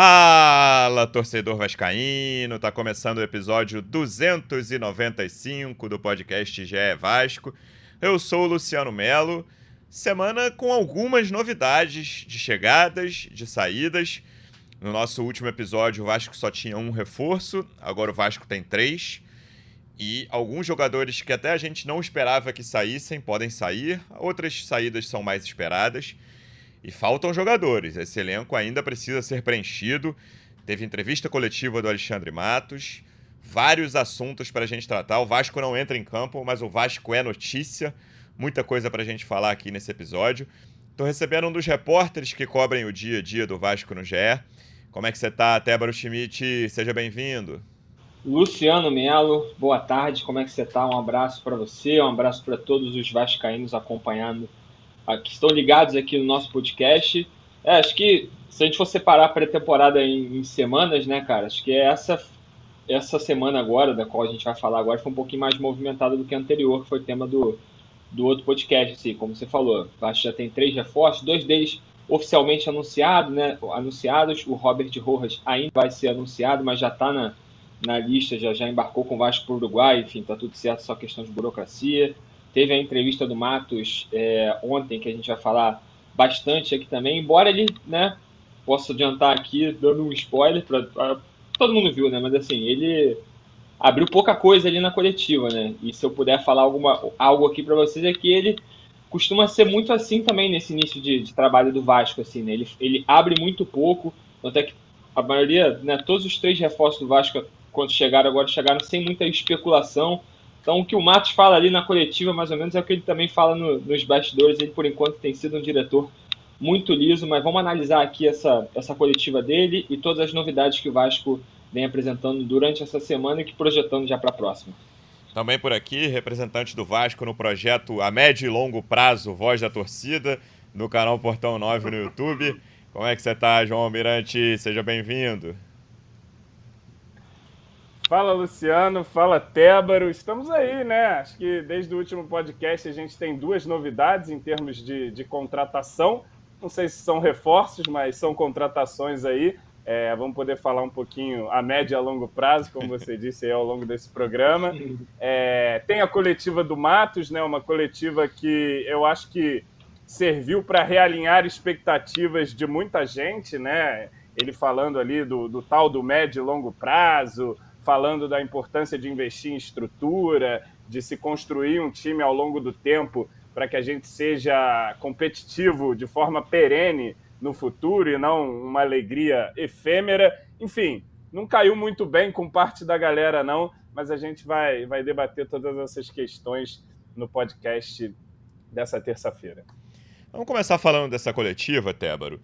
Fala, torcedor vascaíno! Tá começando o episódio 295 do podcast GE Vasco. Eu sou o Luciano Melo. Semana com algumas novidades de chegadas, de saídas. No nosso último episódio, o Vasco só tinha um reforço, agora o Vasco tem três. E alguns jogadores que até a gente não esperava que saíssem podem sair, outras saídas são mais esperadas. E faltam jogadores. Esse elenco ainda precisa ser preenchido. Teve entrevista coletiva do Alexandre Matos. Vários assuntos para a gente tratar. O Vasco não entra em campo, mas o Vasco é notícia. Muita coisa para a gente falar aqui nesse episódio. Estou recebendo um dos repórteres que cobrem o dia a dia do Vasco no GE. Como é que você está, Tébaro Schmidt? Seja bem-vindo. Luciano Melo, boa tarde. Como é que você está? Um abraço para você, um abraço para todos os vascaínos acompanhando que estão ligados aqui no nosso podcast. É, acho que se a gente for separar a pré-temporada em, em, semanas, né, cara, acho que essa, essa semana agora, da qual a gente vai falar agora, foi um pouquinho mais movimentada do que a anterior, que foi tema do, do outro podcast, assim, como você falou. Acho que já tem três reforços, dois deles oficialmente anunciados, né, anunciados. O Robert Rojas ainda vai ser anunciado, mas já está na, na lista, já, já embarcou com o Vasco para o Uruguai, enfim, tá tudo certo, só questão de burocracia. Teve a entrevista do Matos é, ontem, que a gente vai falar bastante aqui também, embora ele, né, posso adiantar aqui, dando um spoiler, pra, todo mundo viu, né, mas assim, ele abriu pouca coisa ali na coletiva, né, e se eu puder falar alguma, algo aqui para vocês é que ele costuma ser muito assim também nesse início de, de trabalho do Vasco, assim, né, ele, ele abre muito pouco, até que a maioria, né, todos os três reforços do Vasco, quando chegaram agora, chegaram sem muita especulação, então, o que o Matos fala ali na coletiva, mais ou menos, é o que ele também fala no, nos bastidores. Ele, por enquanto, tem sido um diretor muito liso, mas vamos analisar aqui essa, essa coletiva dele e todas as novidades que o Vasco vem apresentando durante essa semana e que projetando já para a próxima. Também por aqui, representante do Vasco no projeto a médio e longo prazo Voz da Torcida, no canal Portão 9 no YouTube. Como é que você está, João Almirante? Seja bem-vindo. Fala Luciano, fala Tébaro, estamos aí, né? Acho que desde o último podcast a gente tem duas novidades em termos de, de contratação. Não sei se são reforços, mas são contratações aí. É, vamos poder falar um pouquinho a média e a longo prazo, como você disse aí ao longo desse programa. É, tem a coletiva do Matos, né? Uma coletiva que eu acho que serviu para realinhar expectativas de muita gente, né? Ele falando ali do, do tal do médio e longo prazo, falando da importância de investir em estrutura, de se construir um time ao longo do tempo para que a gente seja competitivo de forma perene no futuro e não uma alegria efêmera. Enfim, não caiu muito bem com parte da galera, não, mas a gente vai, vai debater todas essas questões no podcast dessa terça-feira. Vamos começar falando dessa coletiva, Tébaro.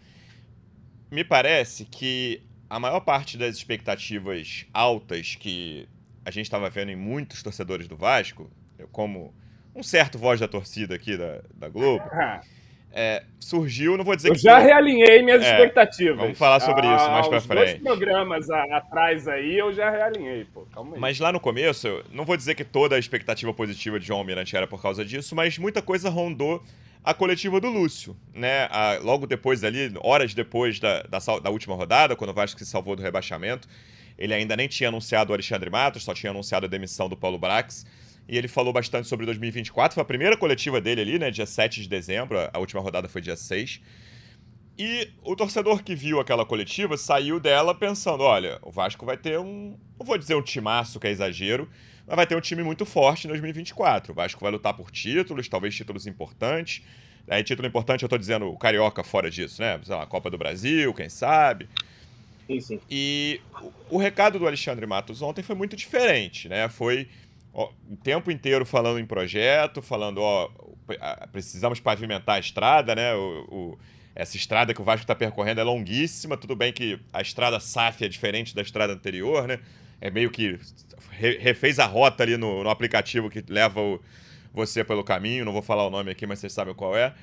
Me parece que a maior parte das expectativas altas que a gente estava vendo em muitos torcedores do Vasco, eu como um certo voz da torcida aqui da, da Globo, é, surgiu, não vou dizer eu que... já realinhei minhas é, expectativas. Vamos falar sobre isso mais para frente. Dois programas atrás aí eu já realinhei, pô, calma aí. Mas lá no começo, não vou dizer que toda a expectativa positiva de João Almirante era por causa disso, mas muita coisa rondou a coletiva do Lúcio, né? A, logo depois ali, horas depois da, da, da, última rodada, quando o Vasco se salvou do rebaixamento, ele ainda nem tinha anunciado o Alexandre Matos, só tinha anunciado a demissão do Paulo Brax. E ele falou bastante sobre 2024. Foi a primeira coletiva dele ali, né? Dia 7 de dezembro. A última rodada foi dia 6. E o torcedor que viu aquela coletiva saiu dela pensando: olha, o Vasco vai ter um. Não vou dizer um timaço, que é exagero, mas vai ter um time muito forte em 2024. O Vasco vai lutar por títulos, talvez títulos importantes. Aí, título importante, eu tô dizendo o Carioca fora disso, né? Sei lá, a Copa do Brasil, quem sabe. Sim, sim. E o, o recado do Alexandre Matos ontem foi muito diferente, né? Foi ó, o tempo inteiro falando em projeto, falando, ó, precisamos pavimentar a estrada, né? O, o, essa estrada que o Vasco está percorrendo é longuíssima. Tudo bem que a estrada SAF é diferente da estrada anterior, né? É meio que refez a rota ali no, no aplicativo que leva o, você pelo caminho. Não vou falar o nome aqui, mas vocês sabem qual é.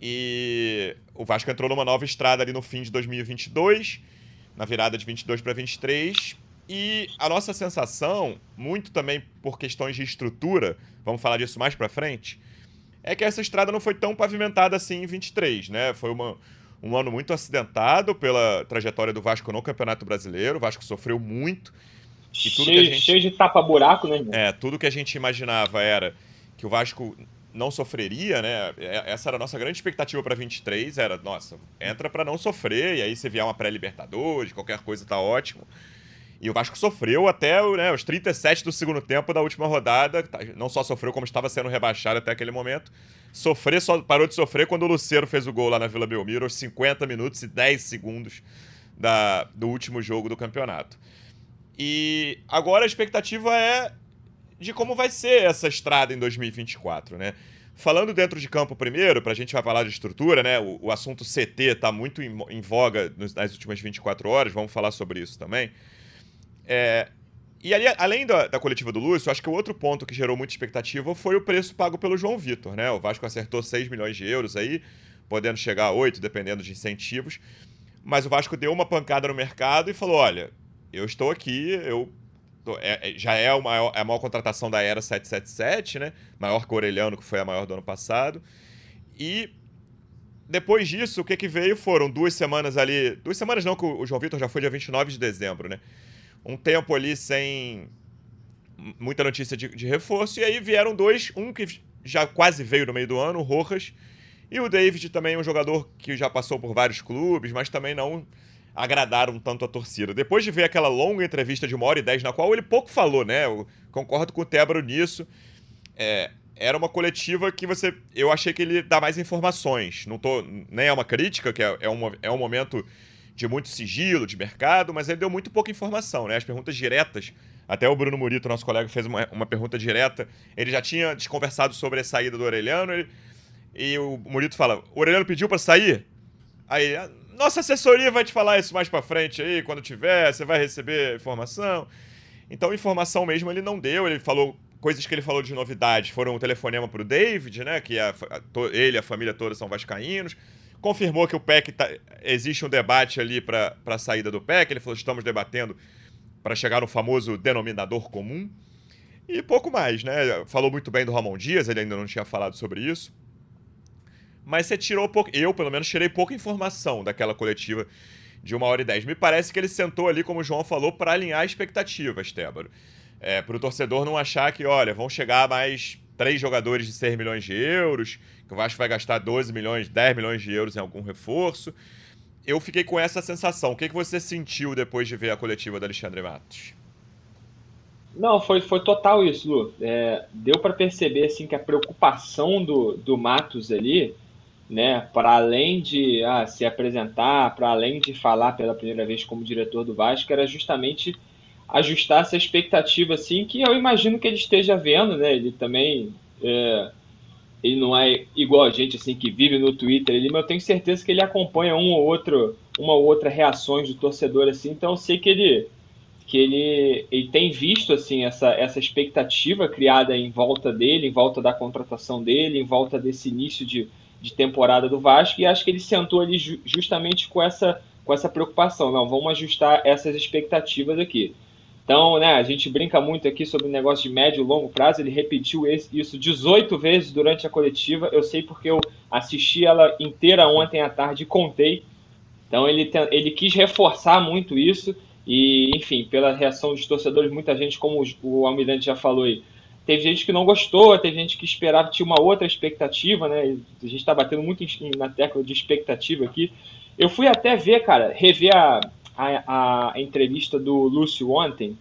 E o Vasco entrou numa nova estrada ali no fim de 2022, na virada de 22 para 23. E a nossa sensação, muito também por questões de estrutura, vamos falar disso mais para frente, é que essa estrada não foi tão pavimentada assim em 23, né? Foi uma, um ano muito acidentado pela trajetória do Vasco no Campeonato Brasileiro. O Vasco sofreu muito. E tudo cheio, gente, cheio de tapa-buraco, né? Irmão? É, tudo que a gente imaginava era que o Vasco não sofreria, né? É, essa era a nossa grande expectativa para 23, era, nossa, entra para não sofrer, e aí se vier uma pré-libertadores, qualquer coisa tá ótimo. E o Vasco sofreu até né, os 37 do segundo tempo da última rodada. Tá, não só sofreu, como estava sendo rebaixado até aquele momento. Sofrer só parou de sofrer quando o Luceiro fez o gol lá na Vila Belmiro, aos 50 minutos e 10 segundos da, do último jogo do campeonato. E agora a expectativa é de como vai ser essa estrada em 2024, né? Falando dentro de campo primeiro, para a gente vai falar de estrutura, né? O, o assunto CT está muito em, em voga nos, nas últimas 24 horas, vamos falar sobre isso também. É, e ali, além da, da, coletiva do Lúcio, acho que o outro ponto que gerou muita expectativa foi o preço pago pelo João Vitor, né? O Vasco acertou 6 milhões de euros aí, podendo chegar a 8, dependendo de incentivos. Mas o Vasco deu uma pancada no mercado e falou: olha, eu estou aqui, eu é, é já é, o maior, é a maior contratação da era 777, né? Maior que o Orelhano, que foi a maior do ano passado. E depois disso, o que, que veio foram duas semanas ali. Duas semanas não, que o João Vitor já foi dia 29 de dezembro, né? um tempo ali sem muita notícia de, de, reforço, e aí vieram dois, um que já quase veio no meio do ano, o Rojas, e o David também, um jogador que já passou por vários clubes, mas também não agradaram tanto a torcida. Depois de ver aquela longa entrevista de uma hora e dez, na qual ele pouco falou, né? Eu concordo com o Tebro nisso. É, era uma coletiva que você. Eu achei que ele dá mais informações. Não tô. Nem é uma crítica, que é, é, um, é um momento de muito sigilo, de mercado, mas ele deu muito pouca informação, né? As perguntas diretas. Até o Bruno Murito, nosso colega, fez uma, uma pergunta direta. Ele já tinha desconversado sobre a saída do Orelhano. Ele, e o Murito fala: o Orelhano pediu para sair? Aí, nossa assessoria vai te falar isso mais para frente aí, quando tiver, você vai receber informação. Então, informação mesmo ele não deu. Ele falou coisas que ele falou de novidade. Foram o telefonema pro David, né? Que a, a, ele e a família toda são vascaínos confirmou que o PEC tá, existe um debate ali para a saída do PEC. Ele falou: estamos debatendo para chegar no famoso denominador comum. E pouco mais, né? Falou muito bem do Ramon Dias, ele ainda não tinha falado sobre isso. Mas você tirou pouco. Eu, pelo menos, tirei pouca informação daquela coletiva de uma hora e dez. Me parece que ele sentou ali, como o João falou, para alinhar expectativas, Tébaro. É, para o torcedor não achar que, olha, vão chegar mais três jogadores de 6 milhões de euros, que o Vasco vai gastar 12 milhões, 10 milhões de euros em algum reforço. Eu fiquei com essa sensação. O que, que você sentiu depois de ver a coletiva do Alexandre Matos? Não, foi, foi total isso, Lu. É, deu para perceber assim que a preocupação do, do Matos ali, né, para além de ah, se apresentar, para além de falar pela primeira vez como diretor do Vasco, era justamente ajustar essa expectativa, assim, que eu imagino que ele esteja vendo, né? Ele também. É, ele não é igual a gente, assim, que vive no Twitter ali, mas eu tenho certeza que ele acompanha um ou outro, uma ou outra reações do torcedor, assim, então eu sei que ele que ele, ele tem visto assim essa, essa expectativa criada em volta dele, em volta da contratação dele, em volta desse início de, de temporada do Vasco, e acho que ele sentou ali ju justamente com essa, com essa preocupação. Não, vamos ajustar essas expectativas aqui. Então, né, a gente brinca muito aqui sobre o negócio de médio e longo prazo. Ele repetiu isso 18 vezes durante a coletiva. Eu sei porque eu assisti ela inteira ontem à tarde e contei. Então, ele, ele quis reforçar muito isso. E, enfim, pela reação dos torcedores, muita gente, como o Almirante já falou aí, teve gente que não gostou, teve gente que esperava, tinha uma outra expectativa, né? A gente está batendo muito na tecla de expectativa aqui. Eu fui até ver, cara, rever a, a, a entrevista do Lúcio ontem,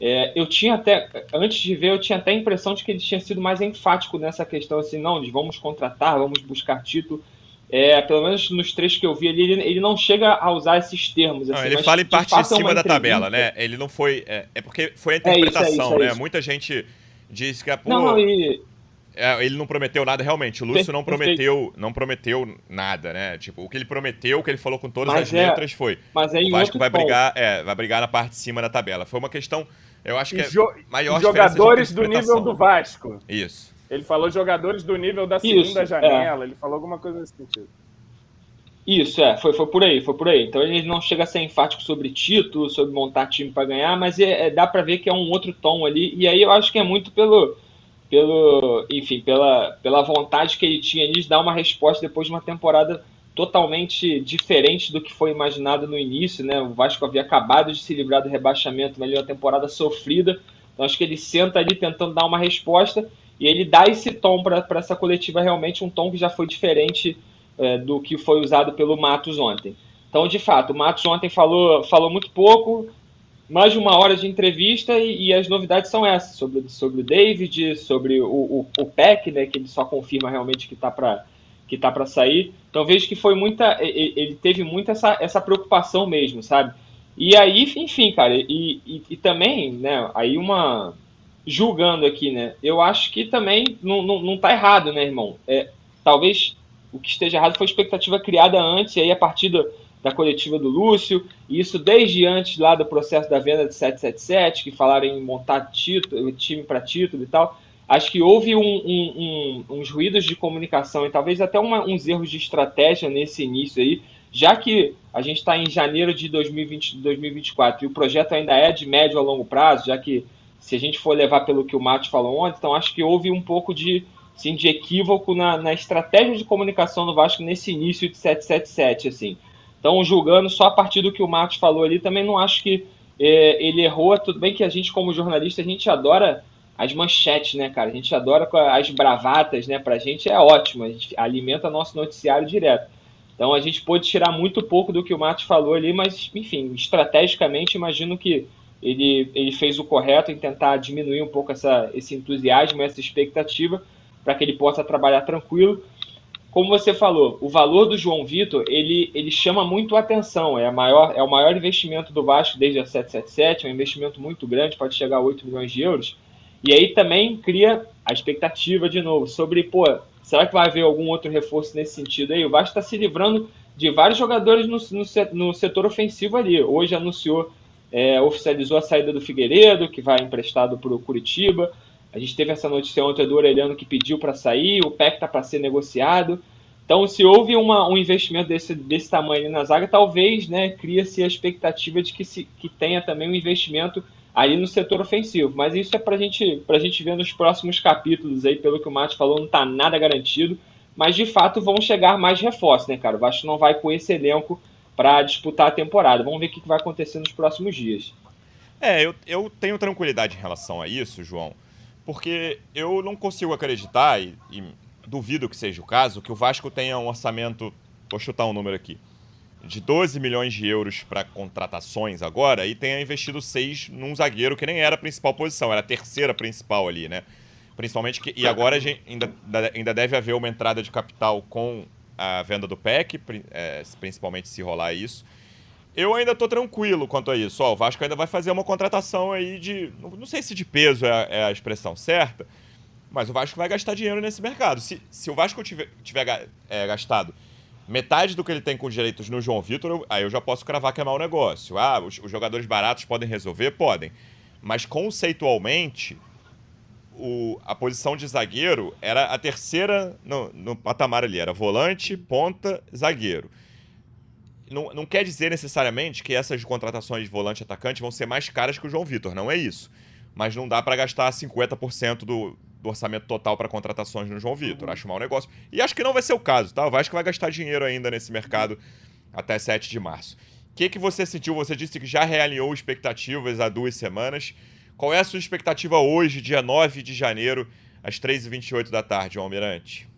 é, eu tinha até, antes de ver, eu tinha até a impressão de que ele tinha sido mais enfático nessa questão, assim, não, de vamos contratar, vamos buscar título. É, pelo menos nos trechos que eu vi ali, ele, ele não chega a usar esses termos. Assim, não, ele fala em parte de cima da tabela, né? Ele não foi. É, é porque foi a interpretação, é isso, é isso, né? Muita gente disse que, pô, não, não, e, é, ele não prometeu nada realmente. O Lúcio não prometeu, não prometeu nada, né? Tipo, o que ele prometeu, o que ele falou com todas mas as é, letras foi. Mas é o Vasco vai brigar, é, vai brigar na parte de cima da tabela. Foi uma questão, eu acho que é jo maior jogadores do nível do Vasco. Isso. Ele falou jogadores do nível da segunda Isso, é. janela, é. ele falou alguma coisa nesse sentido. Isso, é, foi, foi por aí, foi por aí. Então ele não chega a ser enfático sobre título, sobre montar time para ganhar, mas é, é, dá para ver que é um outro tom ali. E aí eu acho que é muito pelo, pelo, enfim, pela, pela vontade que ele tinha de dar uma resposta depois de uma temporada totalmente diferente do que foi imaginado no início, né? O Vasco havia acabado de se livrar do rebaixamento, ali uma temporada sofrida. Então acho que ele senta ali tentando dar uma resposta e ele dá esse tom para essa coletiva realmente um tom que já foi diferente é, do que foi usado pelo Matos ontem. Então, de fato, o Matos ontem falou, falou muito pouco, mais de uma hora de entrevista e, e as novidades são essas, sobre, sobre o David, sobre o, o, o PEC, né, que ele só confirma realmente que está para que tá para sair. Então vejo que foi muita. Ele teve muito essa, essa preocupação mesmo, sabe? E aí, enfim, cara, e, e, e, também, né, aí uma. Julgando aqui, né? Eu acho que também não, não, não tá errado, né, irmão? É, talvez o que esteja errado foi a expectativa criada antes, e aí a partir do, da coletiva do Lúcio, e isso desde antes lá do processo da venda de 777, que falaram em montar título, time para título e tal acho que houve um, um, um, uns ruídos de comunicação e talvez até uma, uns erros de estratégia nesse início aí, já que a gente está em janeiro de 2020, 2024 e o projeto ainda é de médio a longo prazo, já que se a gente for levar pelo que o Mate falou ontem, então acho que houve um pouco de, assim, de equívoco na, na estratégia de comunicação do Vasco nesse início de 777, assim. Então, julgando só a partir do que o Marcos falou ali, também não acho que é, ele errou. Tudo bem que a gente, como jornalista, a gente adora as manchetes, né, cara? A gente adora as bravatas, né? Pra gente é ótimo, a gente alimenta nosso noticiário direto. Então a gente pôde tirar muito pouco do que o Matos falou ali, mas, enfim, estrategicamente, imagino que ele, ele fez o correto em tentar diminuir um pouco essa, esse entusiasmo, essa expectativa, para que ele possa trabalhar tranquilo. Como você falou, o valor do João Vitor, ele, ele chama muito a atenção, é, a maior, é o maior investimento do Vasco desde a 777, é um investimento muito grande, pode chegar a 8 milhões de euros, e aí também cria a expectativa de novo sobre, pô, será que vai haver algum outro reforço nesse sentido aí? O Vasco está se livrando de vários jogadores no, no, no, setor ofensivo ali. Hoje anunciou, é, oficializou a saída do Figueiredo, que vai emprestado para o Curitiba. A gente teve essa notícia ontem do Orelhano que pediu para sair, o PEC está para ser negociado. Então, se houve uma, um investimento desse, desse tamanho na zaga, talvez né, cria-se a expectativa de que, se, que tenha também um investimento aí no setor ofensivo. Mas isso é para gente, a gente ver nos próximos capítulos aí, pelo que o Mate falou, não está nada garantido. Mas de fato vão chegar mais reforços, né, cara? O Vasco não vai com esse elenco para disputar a temporada. Vamos ver o que vai acontecer nos próximos dias. É, eu, eu tenho tranquilidade em relação a isso, João, porque eu não consigo acreditar, e, e duvido que seja o caso, que o Vasco tenha um orçamento. Vou chutar um número aqui de 12 milhões de euros para contratações agora e tenha investido 6 num zagueiro que nem era a principal posição, era a terceira principal ali, né? Principalmente que. E agora ainda, ainda deve haver uma entrada de capital com a venda do PEC, é, principalmente se rolar isso. Eu ainda tô tranquilo quanto a isso. Ó, o Vasco ainda vai fazer uma contratação aí de. Não sei se de peso é, é a expressão certa, mas o Vasco vai gastar dinheiro nesse mercado. Se, se o Vasco tiver, tiver é, gastado metade do que ele tem com direitos no João Vitor, aí eu já posso cravar que é mau negócio. Ah, os, os jogadores baratos podem resolver? Podem. Mas conceitualmente, o, a posição de zagueiro era a terceira no, no patamar ali. Era volante, ponta, zagueiro. Não, não quer dizer necessariamente que essas contratações de volante atacante vão ser mais caras que o João Vitor, não é isso. Mas não dá para gastar 50% do, do orçamento total para contratações no João Vitor. Uhum. Acho mau negócio. E acho que não vai ser o caso, tá? O Vasco vai gastar dinheiro ainda nesse mercado até 7 de março. O que, que você sentiu? Você disse que já realinhou expectativas há duas semanas. Qual é a sua expectativa hoje, dia 9 de janeiro, às 3h28 da tarde, Almirante?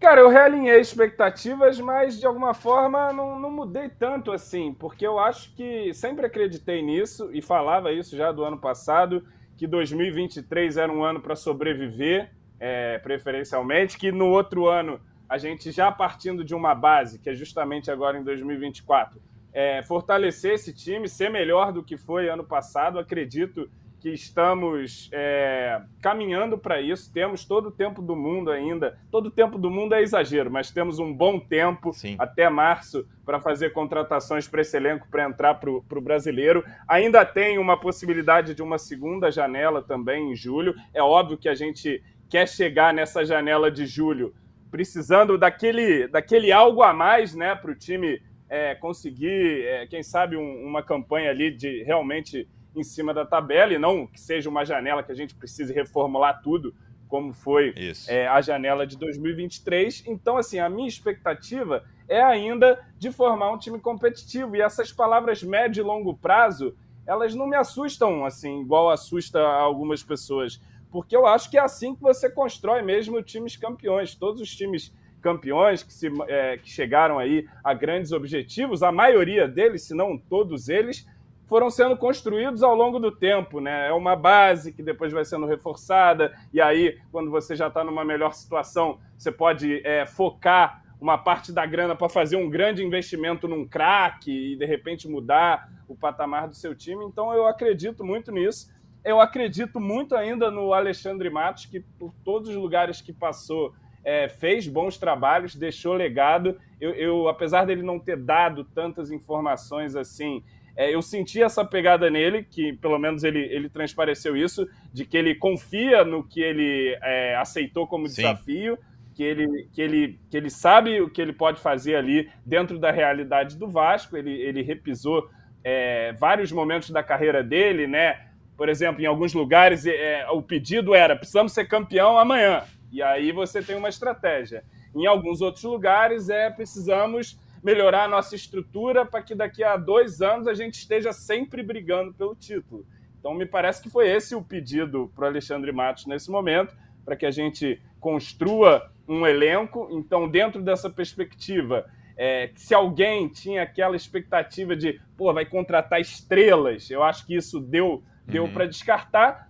Cara, eu realinhei expectativas, mas de alguma forma não, não, mudei tanto assim, porque eu acho que sempre acreditei nisso e falava isso já do ano passado que 2023 era um ano para sobreviver, é, preferencialmente, que no outro ano a gente já partindo de uma base, que é justamente agora em 2024, é, fortalecer esse time, ser melhor do que foi ano passado. Acredito que estamos é, caminhando para isso. Temos todo o tempo do mundo ainda. Todo o tempo do mundo é exagero, mas temos um bom tempo Sim. até março para fazer contratações para esse elenco para entrar para o brasileiro. Ainda tem uma possibilidade de uma segunda janela também em julho. É óbvio que a gente quer chegar nessa janela de julho precisando daquele, daquele algo a mais né, para o time é, conseguir, é, quem sabe, um, uma campanha ali de realmente em cima da tabela e não que seja uma janela que a gente precise reformular tudo como foi é, a janela de 2023. Então, assim, a minha expectativa é ainda de formar um time competitivo. E essas palavras médio e longo prazo, elas não me assustam, assim, igual assusta algumas pessoas. Porque eu acho que é assim que você constrói mesmo times campeões. Todos os times campeões que, se, é, que chegaram aí a grandes objetivos, a maioria deles, se não todos eles, foram sendo construídos ao longo do tempo, né? É uma base que depois vai sendo reforçada, e aí, quando você já está numa melhor situação, você pode é, focar uma parte da grana para fazer um grande investimento num craque e de repente mudar o patamar do seu time. Então eu acredito muito nisso. Eu acredito muito ainda no Alexandre Matos, que por todos os lugares que passou é, fez bons trabalhos, deixou legado. Eu, eu, apesar dele não ter dado tantas informações assim é, eu senti essa pegada nele, que pelo menos ele, ele transpareceu isso, de que ele confia no que ele é, aceitou como Sim. desafio, que ele, que, ele, que ele sabe o que ele pode fazer ali dentro da realidade do Vasco. Ele, ele repisou é, vários momentos da carreira dele, né? Por exemplo, em alguns lugares é, o pedido era: precisamos ser campeão amanhã. E aí você tem uma estratégia. Em alguns outros lugares é precisamos melhorar a nossa estrutura para que daqui a dois anos a gente esteja sempre brigando pelo título. Então, me parece que foi esse o pedido para o Alexandre Matos nesse momento, para que a gente construa um elenco. Então, dentro dessa perspectiva, é, se alguém tinha aquela expectativa de, pô, vai contratar estrelas, eu acho que isso deu, deu uhum. para descartar.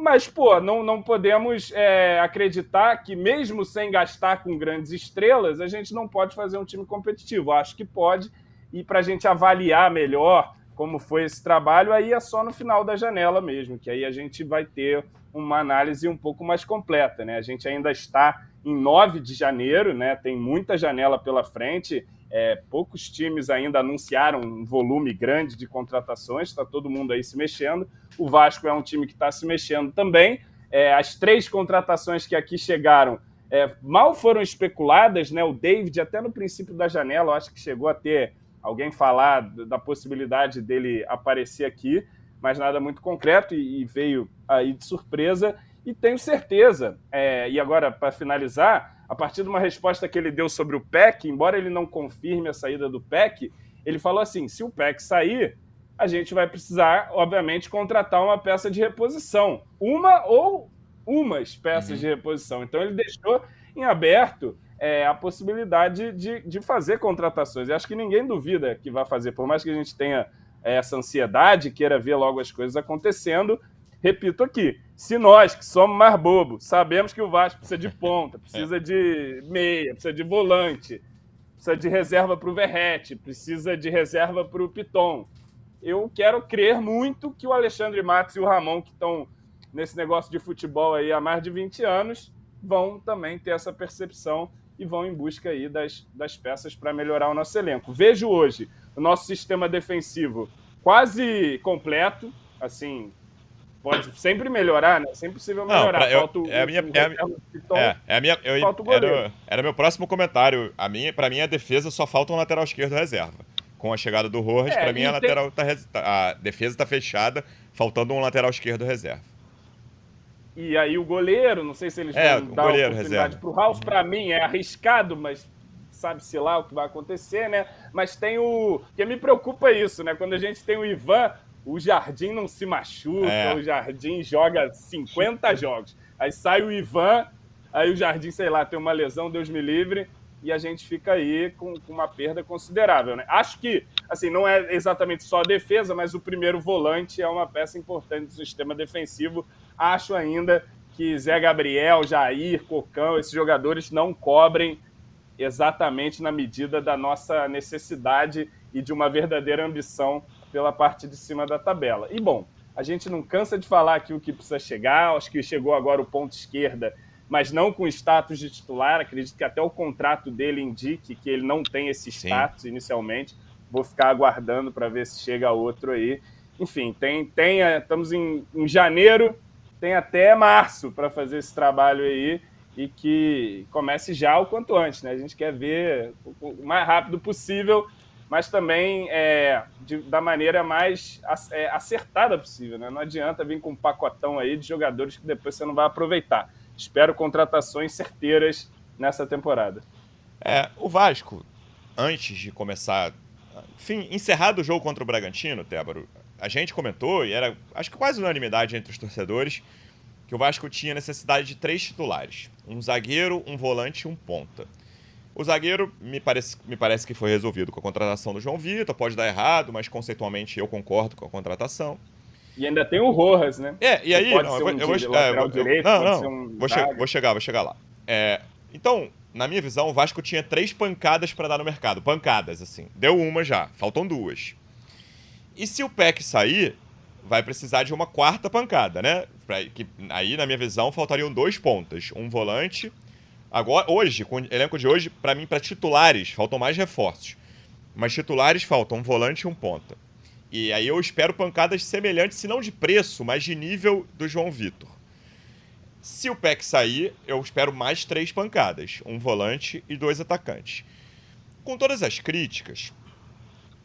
Mas, pô, não, não podemos é, acreditar que, mesmo sem gastar com grandes estrelas, a gente não pode fazer um time competitivo. Acho que pode, e para a gente avaliar melhor como foi esse trabalho, aí é só no final da janela mesmo, que aí a gente vai ter uma análise um pouco mais completa. Né? A gente ainda está em 9 de janeiro, né? tem muita janela pela frente é, poucos times ainda anunciaram um volume grande de contratações, está todo mundo aí se mexendo. O Vasco é um time que está se mexendo também. É, as três contratações que aqui chegaram é, mal foram especuladas, né? O David, até no princípio da janela, eu acho que chegou a ter alguém falar da possibilidade dele aparecer aqui, mas nada muito concreto e, e veio aí de surpresa. E tenho certeza, é, e agora para finalizar, a partir de uma resposta que ele deu sobre o PEC, embora ele não confirme a saída do PEC, ele falou assim: se o PEC sair, a gente vai precisar, obviamente, contratar uma peça de reposição. Uma ou umas peças uhum. de reposição. Então ele deixou em aberto é, a possibilidade de, de fazer contratações. E acho que ninguém duvida que vai fazer, por mais que a gente tenha é, essa ansiedade, queira ver logo as coisas acontecendo, repito aqui, se nós, que somos mais bobos, sabemos que o Vasco precisa de ponta, precisa de meia, precisa de volante, precisa de reserva para o Verrete, precisa de reserva para o Piton, eu quero crer muito que o Alexandre Matos e o Ramon, que estão nesse negócio de futebol aí há mais de 20 anos, vão também ter essa percepção e vão em busca aí das, das peças para melhorar o nosso elenco. Vejo hoje o nosso sistema defensivo quase completo, assim, pode sempre melhorar, né? Sempre possível melhorar. Não, eu, é a minha, é, a, é, é a minha, eu, era, era meu próximo comentário. A minha, para mim a defesa só falta um lateral esquerdo reserva. Com a chegada do Rojas, é, para mim a lateral tá, a defesa tá fechada, faltando um lateral esquerdo reserva. E aí o goleiro, não sei se eles é, vão dar goleiro, oportunidade para o House, para mim é arriscado, mas sabe-se lá o que vai acontecer, né? Mas tem o. que me preocupa é isso, né? Quando a gente tem o Ivan, o Jardim não se machuca, é. o Jardim joga 50 jogos. Aí sai o Ivan, aí o Jardim, sei lá, tem uma lesão, Deus me livre, e a gente fica aí com, com uma perda considerável. Né? Acho que, assim, não é exatamente só a defesa, mas o primeiro volante é uma peça importante do sistema defensivo. Acho ainda que Zé Gabriel, Jair, Cocão, esses jogadores não cobrem exatamente na medida da nossa necessidade e de uma verdadeira ambição pela parte de cima da tabela. E bom, a gente não cansa de falar aqui o que precisa chegar, acho que chegou agora o ponto esquerda, mas não com status de titular. Acredito que até o contrato dele indique que ele não tem esse status Sim. inicialmente. Vou ficar aguardando para ver se chega outro aí. Enfim, tem, tem estamos em, em janeiro, tem até março para fazer esse trabalho aí e que comece já o quanto antes, né? A gente quer ver o mais rápido possível mas também é, de, da maneira mais é, acertada possível. Né? Não adianta vir com um pacotão aí de jogadores que depois você não vai aproveitar. espero contratações certeiras nessa temporada. É, o Vasco, antes de começar, enfim, encerrado o jogo contra o Bragantino, Tébaro, a gente comentou, e era acho que quase unanimidade entre os torcedores, que o Vasco tinha necessidade de três titulares: um zagueiro, um volante e um ponta. O zagueiro me parece, me parece que foi resolvido com a contratação do João Vitor, pode dar errado, mas conceitualmente eu concordo com a contratação. E ainda tem o Rojas, né? É, e aí, não, eu, um eu vou, é, eu, direito, não, não, um vou, che vou, chegar, vou chegar lá. É, então, na minha visão, o Vasco tinha três pancadas para dar no mercado, pancadas assim. Deu uma já, faltam duas. E se o PEC sair, vai precisar de uma quarta pancada, né? Pra, que, aí, na minha visão, faltariam dois pontas, um volante Agora, hoje, com o elenco de hoje, para mim, para titulares, faltam mais reforços. Mas titulares faltam um volante e um ponta. E aí eu espero pancadas semelhantes, se não de preço, mas de nível do João Vitor. Se o PEC sair, eu espero mais três pancadas: um volante e dois atacantes. Com todas as críticas,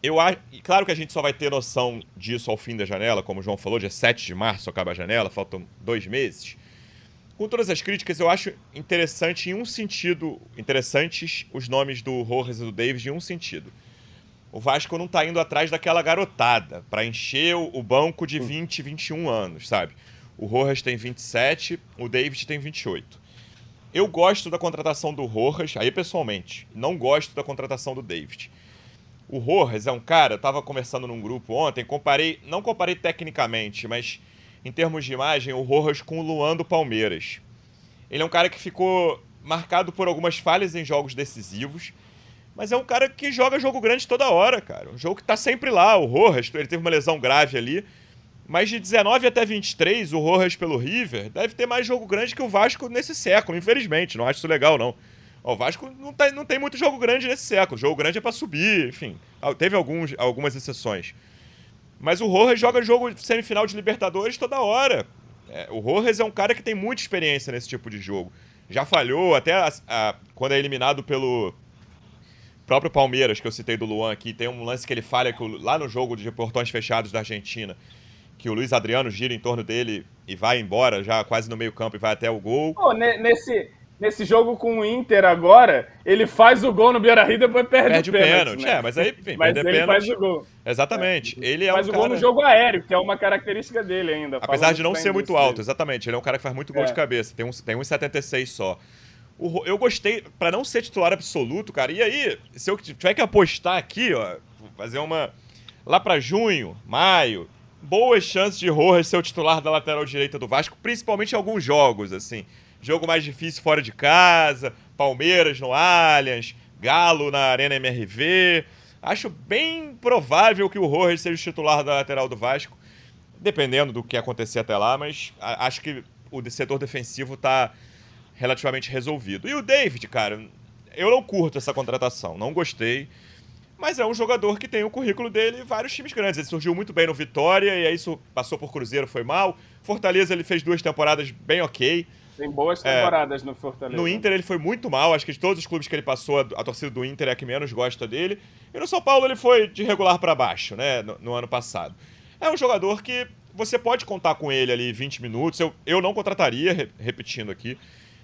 eu acho. Claro que a gente só vai ter noção disso ao fim da janela, como o João falou, dia 7 de março acaba a janela, faltam dois meses com todas as críticas, eu acho interessante em um sentido, interessantes os nomes do Rojas e do Davis em um sentido. O Vasco não está indo atrás daquela garotada para encher o banco de 20, 21 anos, sabe? O Rojas tem 27, o David tem 28. Eu gosto da contratação do Rojas, aí pessoalmente, não gosto da contratação do David. O Rojas é um cara, eu tava conversando num grupo ontem, comparei, não comparei tecnicamente, mas em termos de imagem, o Rojas com o Luan do Palmeiras. Ele é um cara que ficou marcado por algumas falhas em jogos decisivos, mas é um cara que joga jogo grande toda hora, cara. Um jogo que tá sempre lá. O Rojas, ele teve uma lesão grave ali, mas de 19 até 23, o Rojas pelo River deve ter mais jogo grande que o Vasco nesse século, infelizmente. Não acho isso legal, não. O Vasco não, tá, não tem muito jogo grande nesse século. O jogo grande é para subir, enfim. Teve alguns, algumas exceções. Mas o Rojas joga jogo semifinal de Libertadores toda hora. É, o Rojas é um cara que tem muita experiência nesse tipo de jogo. Já falhou, até a, a, quando é eliminado pelo próprio Palmeiras, que eu citei do Luan aqui, tem um lance que ele falha que lá no jogo de portões fechados da Argentina, que o Luiz Adriano gira em torno dele e vai embora, já quase no meio campo e vai até o gol. Oh, nesse, nesse jogo com o Inter agora, ele faz o gol no Beira-Rio e depois perde, perde o pênalti. pênalti né? É, mas aí, enfim, mas ele pênalti. faz o gol. Exatamente. É. Ele é faz um o gol cara... no jogo aéreo, que é uma característica dele ainda. Apesar de não ser muito alto, exatamente. Ele é um cara que faz muito gol é. de cabeça. Tem, um, tem 1,76 só. O, eu gostei, para não ser titular absoluto, cara. E aí, se eu tiver que apostar aqui, ó, fazer uma. Lá para junho, maio, boas chances de Rojas ser o titular da lateral direita do Vasco, principalmente em alguns jogos, assim. Jogo mais difícil fora de casa, Palmeiras no Allianz, Galo na Arena MRV. Acho bem provável que o Rojas seja o titular da lateral do Vasco, dependendo do que acontecer até lá, mas acho que o setor defensivo está relativamente resolvido. E o David, cara, eu não curto essa contratação, não gostei. Mas é um jogador que tem o currículo dele em vários times grandes. Ele surgiu muito bem no Vitória, e aí isso passou por Cruzeiro, foi mal. Fortaleza ele fez duas temporadas bem ok. Tem boas é, temporadas é, no Fortaleza. No Inter ele foi muito mal, acho que de todos os clubes que ele passou, a, torcida do Inter é a que menos gosta dele. E no São Paulo ele foi de regular para baixo, né, no, no, ano passado. É um jogador que você pode contar com ele ali 20 minutos, eu, eu não contrataria, re, repetindo aqui,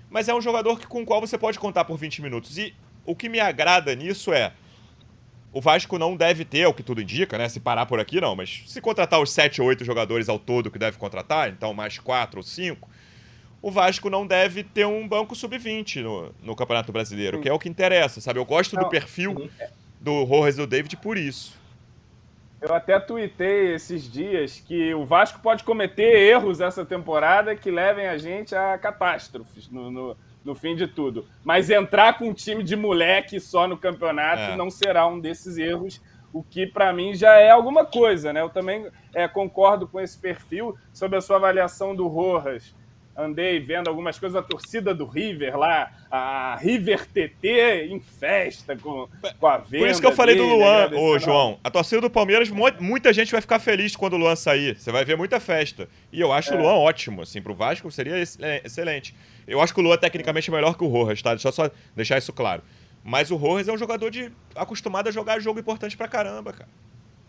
mas é um jogador que, com o qual você pode contar por 20 minutos. E o que me agrada nisso é, o Vasco não deve ter, é o que tudo indica, né? Se parar por aqui, não. Mas se contratar os 7 ou 8 jogadores ao todo que deve contratar, então mais 4 ou 5, o Vasco não deve ter um banco sub-20 no, no Campeonato Brasileiro, Sim. que é o que interessa, sabe? Eu gosto não, do perfil do Rojas e do David por isso. Eu até tuitei esses dias que o Vasco pode cometer erros essa temporada que levem a gente a catástrofes no, no, no fim de tudo. Mas entrar com um time de moleque só no campeonato é. não será um desses erros, o que para mim já é alguma coisa, né? Eu também é, concordo com esse perfil sobre a sua avaliação do Rojas andei vendo algumas coisas da torcida do River lá, a River TT em festa com, com a venda. Por isso que eu falei dele, do Luan, né, ô João. A torcida do Palmeiras, muita gente vai ficar feliz quando o Luan sair. Você vai ver muita festa. E eu acho é. o Luan ótimo, assim, pro Vasco seria é, excelente. Eu acho que o Luan tecnicamente é melhor que o Rojas, tá? Deixa eu só deixar isso claro. Mas o Rojas é um jogador de acostumado a jogar jogo importante pra caramba, cara.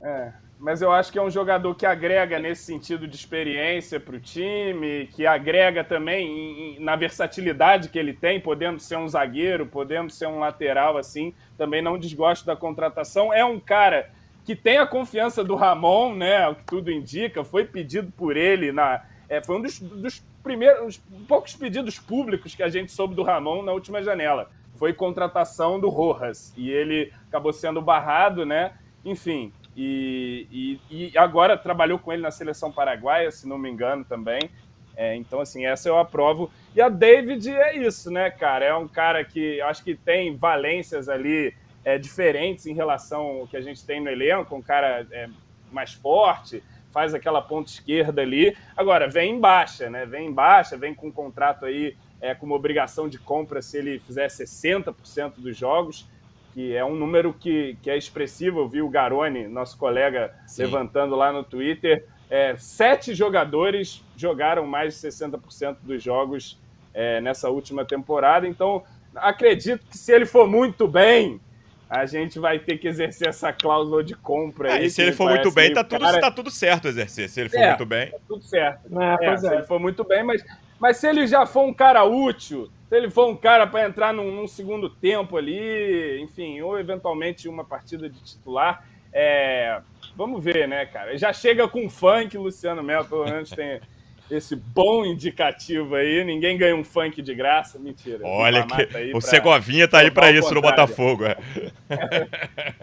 É, mas eu acho que é um jogador que agrega nesse sentido de experiência para o time, que agrega também na versatilidade que ele tem, podendo ser um zagueiro, podendo ser um lateral, assim. Também não desgosto da contratação. É um cara que tem a confiança do Ramon, né? O que tudo indica, foi pedido por ele na. É, foi um dos, dos primeiros, poucos pedidos públicos que a gente soube do Ramon na última janela. Foi contratação do Rojas. E ele acabou sendo barrado, né? Enfim. E, e, e agora trabalhou com ele na seleção paraguaia, se não me engano, também. É, então, assim, essa eu aprovo. E a David é isso, né, cara? É um cara que acho que tem valências ali é, diferentes em relação ao que a gente tem no elenco, um cara é, mais forte, faz aquela ponta esquerda ali. Agora, vem em baixa, né? Vem em baixa, vem com um contrato aí é, com uma obrigação de compra se ele fizer 60% dos jogos, que é um número que, que é expressivo. Eu vi o Garoni, nosso colega, Sim. levantando lá no Twitter. É, sete jogadores jogaram mais de 60% dos jogos é, nessa última temporada. Então, acredito que se ele for muito bem, a gente vai ter que exercer essa cláusula de compra. É, aí, e se ele for muito bem, tá tudo, cara... tá tudo certo exercer. Se ele for é, muito bem. Tá tudo certo. É, é, se ele for muito bem, mas, mas se ele já for um cara útil, se ele for um cara para entrar num, num, segundo tempo ali, enfim, ou eventualmente uma partida de titular, é, vamos ver, né, cara? Já chega com funk, Luciano Melo, pelo menos tem esse bom indicativo aí. Ninguém ganha um funk de graça. Mentira. Olha que o pra... Segovinha tá aí para isso no Botafogo. É.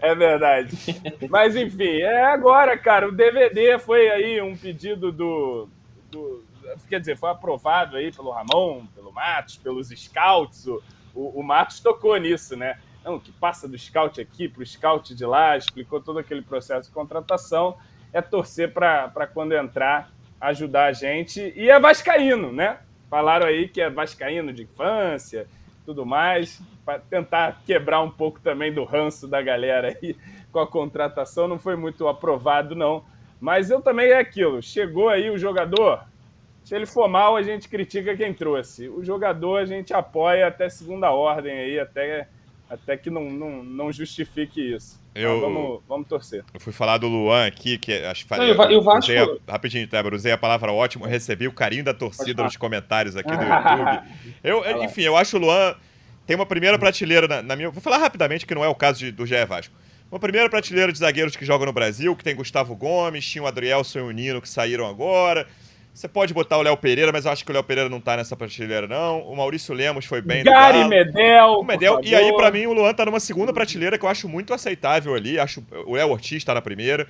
é verdade. Mas enfim, é agora, cara. O DVD foi aí um pedido do, do, Quer dizer, foi aprovado aí pelo Ramon, pelo Matos, pelos scouts. O, o, Matos tocou nisso, né? Não, que passa do scout aqui para o scout de lá, explicou todo aquele processo de contratação. É torcer para quando entrar ajudar a gente. E é vascaíno, né? Falaram aí que é vascaíno de infância, tudo mais, para tentar quebrar um pouco também do ranço da galera aí com a contratação. Não foi muito aprovado, não. Mas eu também é aquilo. Chegou aí o jogador. Se ele for mal, a gente critica quem trouxe. O jogador a gente apoia até segunda ordem aí, até, até que não, não, não justifique isso. Eu, vamos, vamos torcer. Eu fui falar do Luan aqui, que acho que falei. Não, eu, Vasco... usei a, rapidinho, Tébora, usei a palavra ótimo, recebi o carinho da torcida nos comentários aqui do YouTube. Eu, enfim, eu acho o Luan. Tem uma primeira prateleira na, na, minha. Vou falar rapidamente que não é o caso de, do GE Vasco. Uma primeira prateleira de zagueiros que jogam no Brasil, que tem Gustavo Gomes, tinha o Adrielson e o Nino que saíram agora. Você pode botar o Léo Pereira, mas eu acho que o Léo Pereira não tá nessa prateleira, não. O Maurício Lemos foi bem Gary Medel. O Medel. E aí, para mim, o Luan tá numa segunda prateleira que eu acho muito aceitável ali. Acho O Léo Ortiz tá na primeira.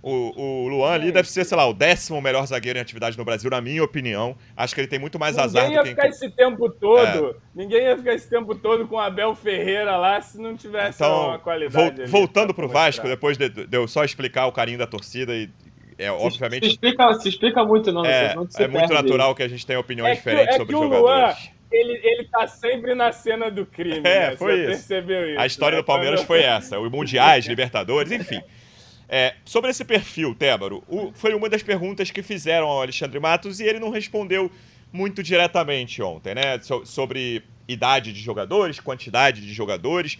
O, o Luan ali deve ser, sei lá, o décimo melhor zagueiro em atividade no Brasil, na minha opinião. Acho que ele tem muito mais Ninguém azar do que... Ninguém ia ficar esse tempo todo. É. Ninguém ia ficar esse tempo todo com o Abel Ferreira lá se não tivesse então, uma qualidade. Vol voltando pro Vasco, depois de, de, eu só explicar o carinho da torcida e é, obviamente. Se explica, se explica muito, não. É, não é muito natural que a gente tenha opiniões é diferentes que, sobre é que jogadores. O Luan, ele, ele tá sempre na cena do crime. É, né? foi Você isso. percebeu isso. A história né? do Palmeiras foi essa: o Mundiais, Libertadores, enfim. É, sobre esse perfil, Tébaro, o, foi uma das perguntas que fizeram ao Alexandre Matos e ele não respondeu muito diretamente ontem, né? So, sobre idade de jogadores, quantidade de jogadores.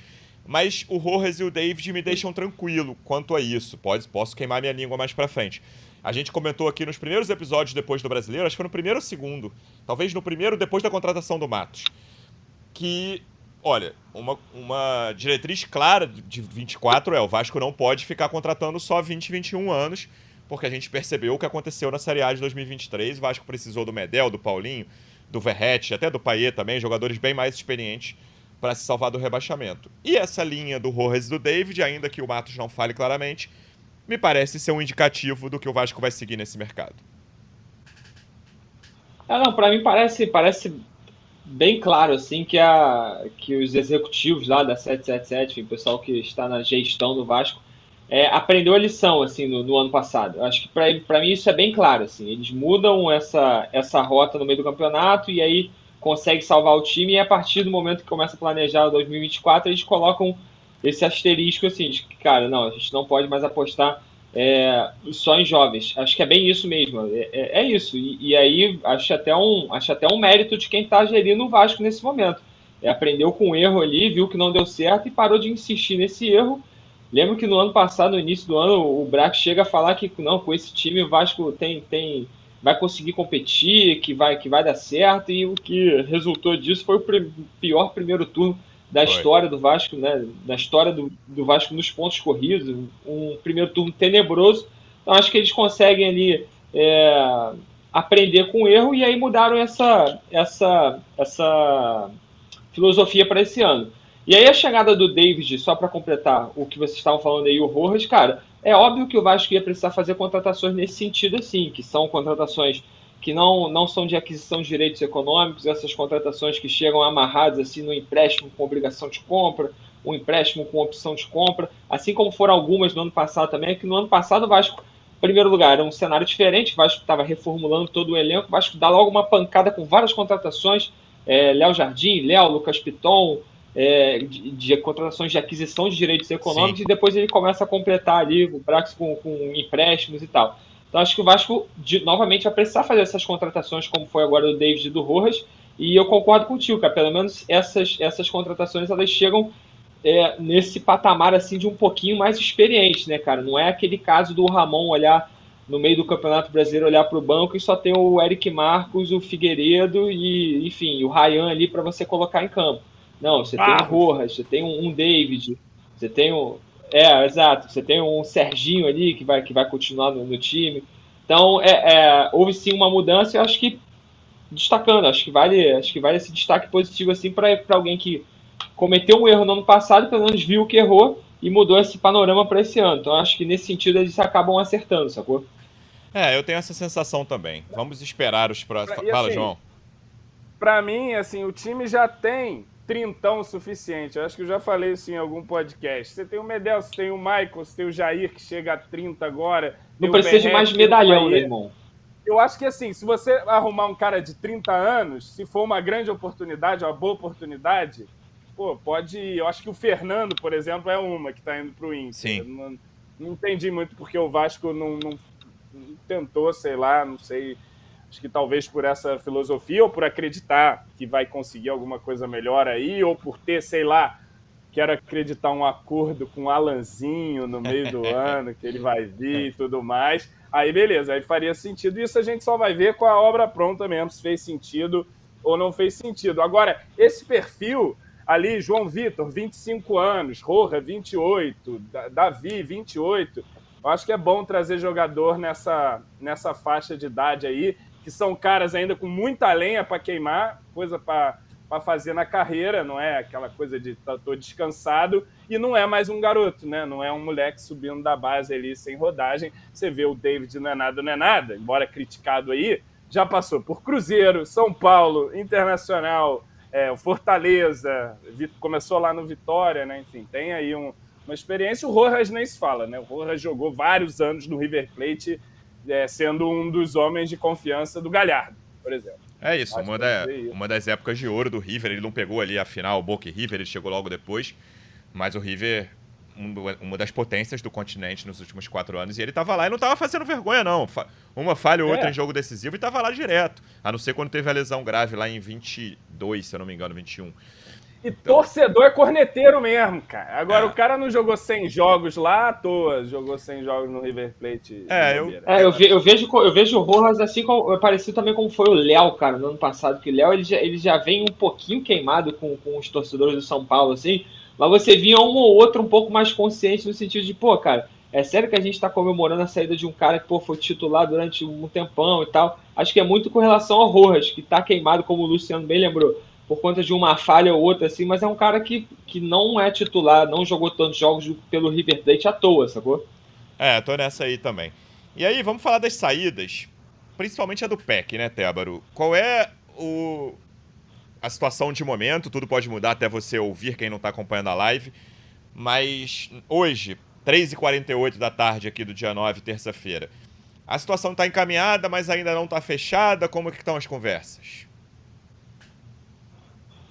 Mas o Rojas e o David me deixam tranquilo quanto a isso. Pode, posso queimar minha língua mais pra frente. A gente comentou aqui nos primeiros episódios depois do Brasileiro, acho que foi no primeiro ou segundo, talvez no primeiro depois da contratação do Matos, que, olha, uma, uma diretriz clara de 24 é o Vasco não pode ficar contratando só 20, 21 anos, porque a gente percebeu o que aconteceu na Série A de 2023, o Vasco precisou do Medel, do Paulinho, do Verrete, até do Paier também, jogadores bem mais experientes para se salvar do rebaixamento. E essa linha do Rojas e do David, ainda que o Matos não fale claramente, me parece ser um indicativo do que o Vasco vai seguir nesse mercado. Ah, não, para mim parece, parece bem claro assim que, a, que os executivos lá da 777, o pessoal que está na gestão do Vasco, é, aprendeu a lição assim no, no ano passado. Eu acho que para mim isso é bem claro assim. Eles mudam essa, essa rota no meio do campeonato e aí consegue salvar o time, e a partir do momento que começa a planejar o 2024, eles colocam esse asterisco assim, de que, cara, não, a gente não pode mais apostar é, só em jovens. Acho que é bem isso mesmo. É, é, é isso. E, e, aí acho até, um, acho até um mérito de quem está gerindo o Vasco nesse momento. É, aprendeu com o erro ali, viu que não deu certo e parou de insistir nesse erro Lembro que no ano passado, no início do ano, o Braco chega a falar que não, com esse time o Vasco tem, tem, vai conseguir competir, que vai, que vai dar certo, e o que resultou disso foi o pior primeiro turno da foi. história do Vasco, né? Da história do, do Vasco nos pontos corridos, um primeiro turno tenebroso. Então acho que eles conseguem ali é, aprender com o erro e aí mudaram essa, essa, essa filosofia para esse ano. E aí a chegada do David, só para completar o que vocês estavam falando aí, o Rojas, cara, é óbvio que o Vasco ia precisar fazer contratações nesse sentido assim, que são contratações que não, não são de aquisição de direitos econômicos, essas contratações que chegam amarradas assim no empréstimo com obrigação de compra, um empréstimo com opção de compra, assim como foram algumas no ano passado também, que no ano passado o Vasco, em primeiro lugar, era um cenário diferente, o Vasco estava reformulando todo o elenco, o Vasco dá logo uma pancada com várias contratações, é, Léo Jardim, Léo, Lucas Piton, é, de, de, contratações de aquisição de direitos econômicos Sim. e depois ele começa a completar ali o Brax com, com empréstimos e tal. Então acho que o Vasco de, novamente vai precisar fazer essas contratações, como foi agora do David e do Rojas, e eu concordo contigo, cara. Pelo menos essas, essas contratações elas chegam é, nesse patamar assim de um pouquinho mais experiente, né, cara? Não é aquele caso do Ramon olhar no meio do Campeonato Brasileiro, olhar para o banco e só tem o Eric Marcos, o Figueiredo e, enfim, o Ryan ali para você colocar em campo. Não, você ah. tem o Rojas, você tem um, um David, você tem um, é, exato. Você tem um Serginho ali que vai, que vai continuar no, no time. Então, é, é, houve sim uma mudança e acho que destacando, acho que vale, acho que vale esse destaque positivo assim para alguém que cometeu um erro no ano passado, pelo menos viu que errou e mudou esse panorama para esse ano. Então, acho que nesse sentido eles acabam acertando, sacou? É, eu tenho essa sensação também. Vamos esperar os próximos. Fala, assim, João. Para mim, assim, o time já tem trintão suficiente. Eu acho que eu já falei isso em algum podcast. Você tem o Medel, você tem o Michael, você tem o Jair, que chega a 30 agora. Não precisa de mais medalhão, né, irmão? Eu acho que assim, se você arrumar um cara de 30 anos, se for uma grande oportunidade, uma boa oportunidade, pô, pode ir. Eu acho que o Fernando, por exemplo, é uma que está indo para o Inter. Sim. Não, não, entendi muito porque o Vasco não, não, não tentou, sei lá, não sei Acho que talvez por essa filosofia, ou por acreditar que vai conseguir alguma coisa melhor aí, ou por ter, sei lá, quero acreditar um acordo com o Alanzinho no meio do ano, que ele vai vir e tudo mais. Aí beleza, aí faria sentido. Isso a gente só vai ver com a obra pronta mesmo, se fez sentido ou não fez sentido. Agora, esse perfil ali, João Vitor, 25 anos, Roja, 28, Davi, 28. Eu acho que é bom trazer jogador nessa, nessa faixa de idade aí que são caras ainda com muita lenha para queimar, coisa para fazer na carreira, não é aquela coisa de tá, descansado, e não é mais um garoto, né? Não é um moleque subindo da base ali sem rodagem. Você vê o David não é nada, não é nada, embora criticado aí, já passou por Cruzeiro, São Paulo, Internacional, é, Fortaleza, começou lá no Vitória, né? Enfim, tem aí um, uma experiência. O Rojas nem se fala, né? O Rojas jogou vários anos no River Plate é, sendo um dos homens de confiança do Galhardo, por exemplo. É isso, uma, da, uma das épocas de ouro do River. Ele não pegou ali a final, o Boca e River, ele chegou logo depois. Mas o River, uma das potências do continente nos últimos quatro anos, e ele estava lá e não estava fazendo vergonha, não. Uma falha ou outra é. em jogo decisivo e estava lá direto. A não ser quando teve a lesão grave lá em 22, se eu não me engano, 21. E então... torcedor é corneteiro mesmo, cara. Agora, é. o cara não jogou 100 jogos lá à toa, jogou 100 jogos no River Plate. É, eu, é, eu, ve, eu, vejo, eu vejo o Rojas assim, como, parecido também como foi o Léo, cara, no ano passado, que o Léo ele já, ele já vem um pouquinho queimado com, com os torcedores do São Paulo, assim, mas você via um ou outro um pouco mais consciente no sentido de, pô, cara, é sério que a gente tá comemorando a saída de um cara que, pô, foi titular durante um tempão e tal. Acho que é muito com relação ao Rojas, que tá queimado, como o Luciano bem lembrou por conta de uma falha ou outra, assim, mas é um cara que, que não é titular, não jogou tantos jogos pelo River Plate à toa, sacou? É, tô nessa aí também. E aí, vamos falar das saídas, principalmente a do PEC, né, Tébaro? Qual é o, a situação de momento? Tudo pode mudar até você ouvir quem não está acompanhando a live. Mas hoje, 3h48 da tarde aqui do dia 9, terça-feira, a situação está encaminhada, mas ainda não está fechada. Como é que estão as conversas?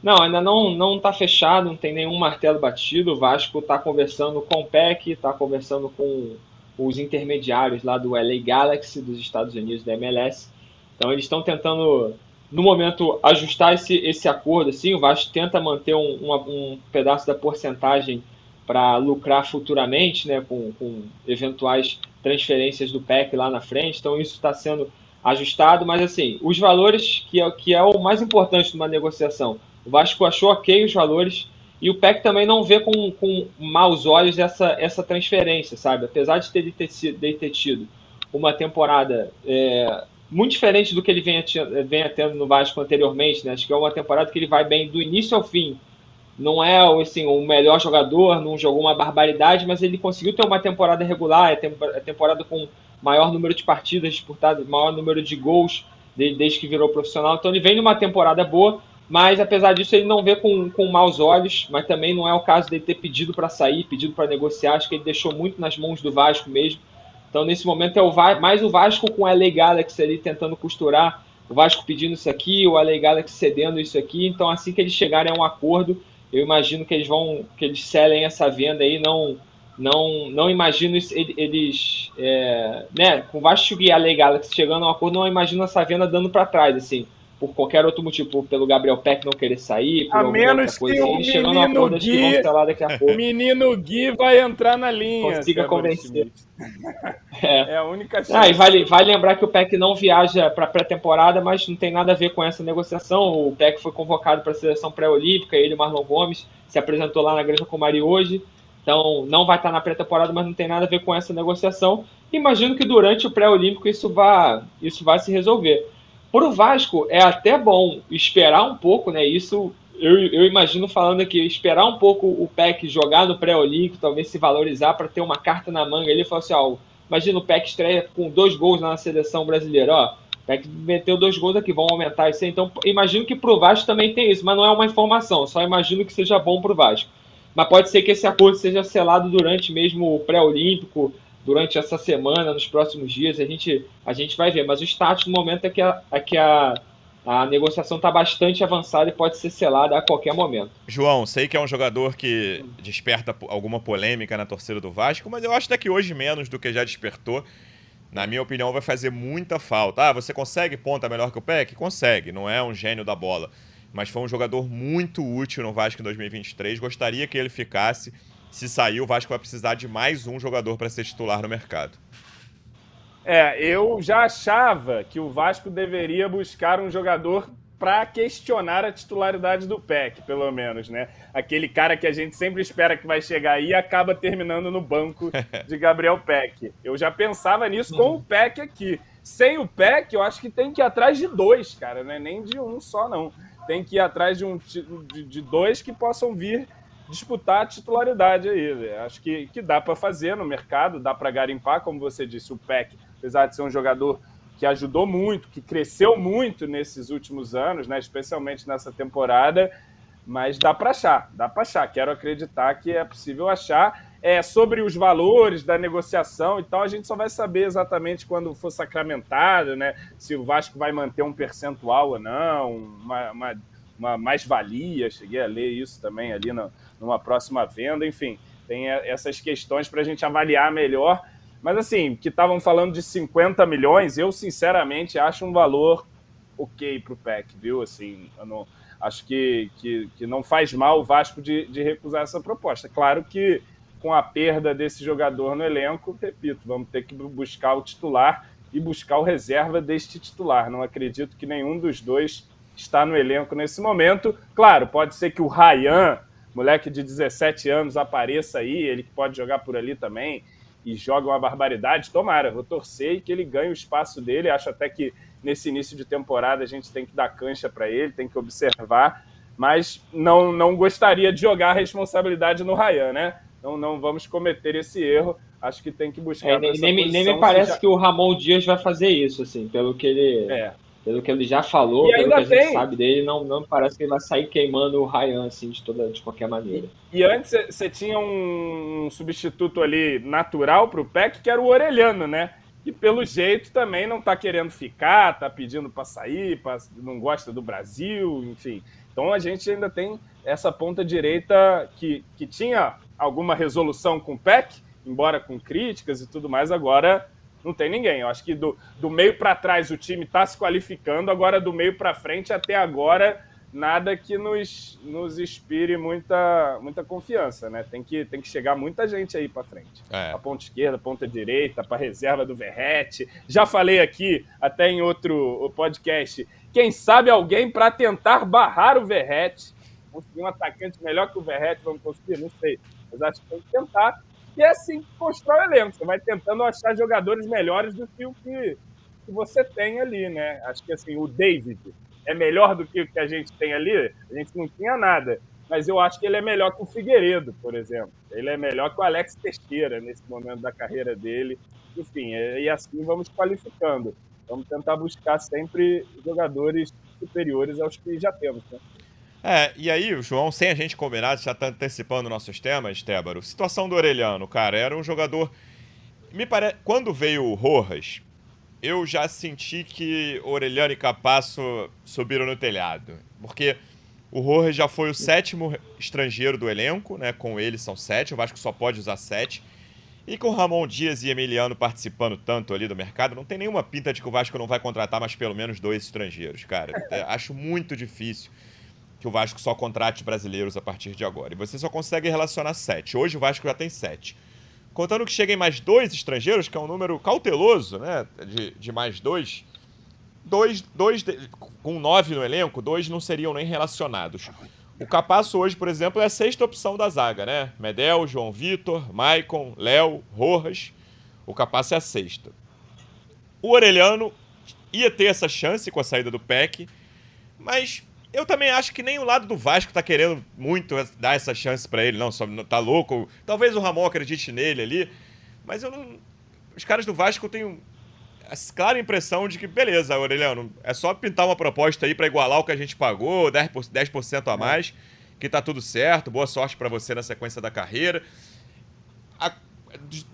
Não, ainda não não está fechado, não tem nenhum martelo batido. O Vasco está conversando com o PEC, está conversando com os intermediários lá do LA Galaxy dos Estados Unidos da MLS. Então eles estão tentando, no momento, ajustar esse, esse acordo. Assim, o Vasco tenta manter um, um, um pedaço da porcentagem para lucrar futuramente, né, com, com eventuais transferências do PEC lá na frente. Então isso está sendo ajustado, mas assim, os valores que é, que é o mais importante numa negociação. O Vasco achou ok os valores e o PEC também não vê com, com maus olhos essa, essa transferência, sabe? Apesar de ter, de ter, de ter tido uma temporada é, muito diferente do que ele venha, venha tendo no Vasco anteriormente, né? Acho que é uma temporada que ele vai bem do início ao fim não é assim, o melhor jogador, não jogou uma barbaridade, mas ele conseguiu ter uma temporada regular, é, é temporada com maior número de partidas disputadas, maior número de gols desde que virou profissional. Então ele vem numa temporada boa, mas apesar disso ele não vê com, com maus olhos, mas também não é o caso dele ter pedido para sair, pedido para negociar, acho que ele deixou muito nas mãos do Vasco mesmo. Então nesse momento é o mais o Vasco com a LA Galaxy ali tentando costurar, o Vasco pedindo isso aqui, o LA Galaxy cedendo isso aqui, então assim que eles chegarem a um acordo, eu imagino que eles vão que eles selem essa venda aí. Não não não imagino eles é, né com o Vasco e a Lei Galaxy chegando a um acordo não imagino essa venda dando para trás assim por qualquer outro motivo, pelo Gabriel Peck não querer sair, por a menos outra coisa, que o chegando a Gui, que vão daqui a pouco. O menino Gui vai entrar na linha. Consiga convencer. É. é. a única chance. Ah, e vale, vale lembrar que o Peck não viaja para pré-temporada, mas não tem nada a ver com essa negociação. O Peck foi convocado para a seleção pré-olímpica, ele e o Marlon Gomes se apresentou lá na Granja Comari hoje. Então não vai estar na pré-temporada, mas não tem nada a ver com essa negociação. Imagino que durante o pré-olímpico isso vai, isso vai se resolver. Para o Vasco é até bom esperar um pouco, né? Isso eu, eu imagino falando aqui, esperar um pouco o PEC jogar no pré-olímpico, talvez se valorizar para ter uma carta na manga. Ele falou assim: ó, imagina o PEC estreia com dois gols na seleção brasileira, ó. PEC meteu dois gols aqui, vão aumentar isso aí. Então, imagino que para o Vasco também tem isso, mas não é uma informação, só imagino que seja bom para o Vasco. Mas pode ser que esse acordo seja selado durante mesmo o pré-olímpico, durante essa semana, nos próximos dias, a gente, a gente vai ver. Mas o status no momento é que a, é que a, a negociação está bastante avançada e pode ser selada a qualquer momento. João, sei que é um jogador que desperta alguma polêmica na torcida do Vasco, mas eu acho até que hoje menos do que já despertou. Na minha opinião, vai fazer muita falta. Ah, você consegue ponta melhor que o Peck? Consegue, não é um gênio da bola. Mas foi um jogador muito útil no Vasco em 2023. Gostaria que ele ficasse se sair, o Vasco vai precisar de mais um jogador para ser titular no mercado. É, eu já achava que o Vasco deveria buscar um jogador para questionar a titularidade do PEC, pelo menos, né? Aquele cara que a gente sempre espera que vai chegar aí e acaba terminando no banco de Gabriel Peck. Eu já pensava nisso com o Peck aqui. Sem o Peck, eu acho que tem que ir atrás de dois, cara, não é nem de um só, não. Tem que ir atrás de, um, de, de dois que possam vir disputar a titularidade aí. Né? Acho que, que dá para fazer no mercado, dá para garimpar, como você disse, o PEC, apesar de ser um jogador que ajudou muito, que cresceu muito nesses últimos anos, né, especialmente nessa temporada, mas dá para achar, dá para achar. Quero acreditar que é possível achar. É, sobre os valores da negociação e tal, a gente só vai saber exatamente quando for sacramentado, né? Se o Vasco vai manter um percentual ou não, uma, uma, uma mais-valia. Cheguei a ler isso também ali no, numa próxima venda, enfim, tem essas questões para a gente avaliar melhor. Mas assim, que estavam falando de 50 milhões, eu sinceramente acho um valor ok para o PEC, viu? Assim, não, acho que, que, que, não faz mal o Vasco de, de recusar essa proposta. Claro que com a perda desse jogador no elenco, repito, vamos ter que buscar o titular e buscar o reserva deste titular. Não acredito que nenhum dos dois está no elenco nesse momento. Claro, pode ser que o Ryan moleque de 17 anos apareça aí, ele que pode jogar por ali também e joga uma barbaridade, tomara, vou torcer e que ele ganhe o espaço dele. Acho até que nesse início de temporada a gente tem que dar cancha para ele, tem que observar, mas não, não gostaria de jogar a responsabilidade no Ryan, né? Então não vamos cometer esse erro. Acho que tem que buscar. É, nem, nem, me parece já... que o Ramon Dias vai fazer isso, assim, pelo que ele. É pelo que ele já falou, pelo que a tem... gente sabe dele, não, não parece que ele vai sair queimando o Ryan assim de, toda, de qualquer maneira. E, e antes você tinha um substituto ali natural para o Peck, que era o Orelhano, né? E pelo jeito também não está querendo ficar, está pedindo para sair, pra, não gosta do Brasil, enfim. Então a gente ainda tem essa ponta direita que, que tinha alguma resolução com o Peck, embora com críticas e tudo mais, agora não tem ninguém. Eu acho que do, do meio para trás o time está se qualificando, agora do meio para frente até agora nada que nos, nos inspire muita, muita confiança, né? Tem que, tem que chegar muita gente aí para frente. É. A ponta esquerda, a ponta direita, para reserva do Verrete. Já falei aqui, até em outro podcast, quem sabe alguém para tentar barrar o Verrete. Conseguir um atacante melhor que o Verrete, vamos conseguir? Não sei. Mas acho que tem que tentar. E é assim que constrói o elenco. Você vai tentando achar jogadores melhores do que o que, que você tem ali, né? Acho que assim, o David é melhor do que o que a gente tem ali, a gente não tinha nada. Mas eu acho que ele é melhor que o Figueiredo, por exemplo. Ele é melhor que o Alex Teixeira nesse momento da carreira dele. Enfim, é, e assim vamos qualificando. Vamos tentar buscar sempre jogadores superiores aos que já temos. Né? É, e aí, João, sem a gente combinar, já está antecipando nossos temas, Tébaro. Situação do Orelhano, cara, era um jogador. Me parece. Quando veio o Rojas, eu já senti que Orelhano e Capasso subiram no telhado. Porque o Rojas já foi o sétimo estrangeiro do elenco, né? Com ele são sete, o Vasco só pode usar sete. E com Ramon Dias e Emiliano participando tanto ali do mercado, não tem nenhuma pinta de que o Vasco não vai contratar mais pelo menos dois estrangeiros, cara. É, acho muito difícil que o Vasco só contrate brasileiros a partir de agora. E você só consegue relacionar sete. Hoje o Vasco já tem sete. Contando que cheguem mais dois estrangeiros, que é um número cauteloso, né? De, de mais dois. Dois, dois com nove no elenco, dois não seriam nem relacionados. O Capasso hoje, por exemplo, é a sexta opção da zaga, né? Medel, João Vitor, Maicon, Léo, Rojas. O Capasso é a sexta. O Orelhano ia ter essa chance com a saída do PEC, mas eu também acho que nem o lado do Vasco tá querendo muito dar essa chance para ele, não, só tá louco. Talvez o Ramon acredite nele ali, mas eu não. Os caras do Vasco têm a clara impressão de que, beleza, Aureliano, é só pintar uma proposta aí para igualar o que a gente pagou, 10%, 10 a mais, que tá tudo certo, boa sorte para você na sequência da carreira. A,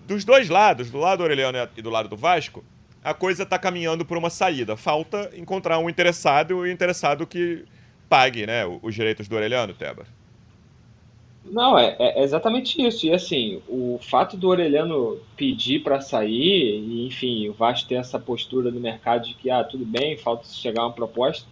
dos dois lados, do lado do Aureliano e do lado do Vasco, a coisa tá caminhando por uma saída. Falta encontrar um interessado e um interessado que pague né, os direitos do Orelhano, Teba. Não, é, é, exatamente isso. E assim, o fato do Orelhano pedir para sair, e enfim, o Vasco ter essa postura no mercado de que, ah, tudo bem, falta chegar uma proposta,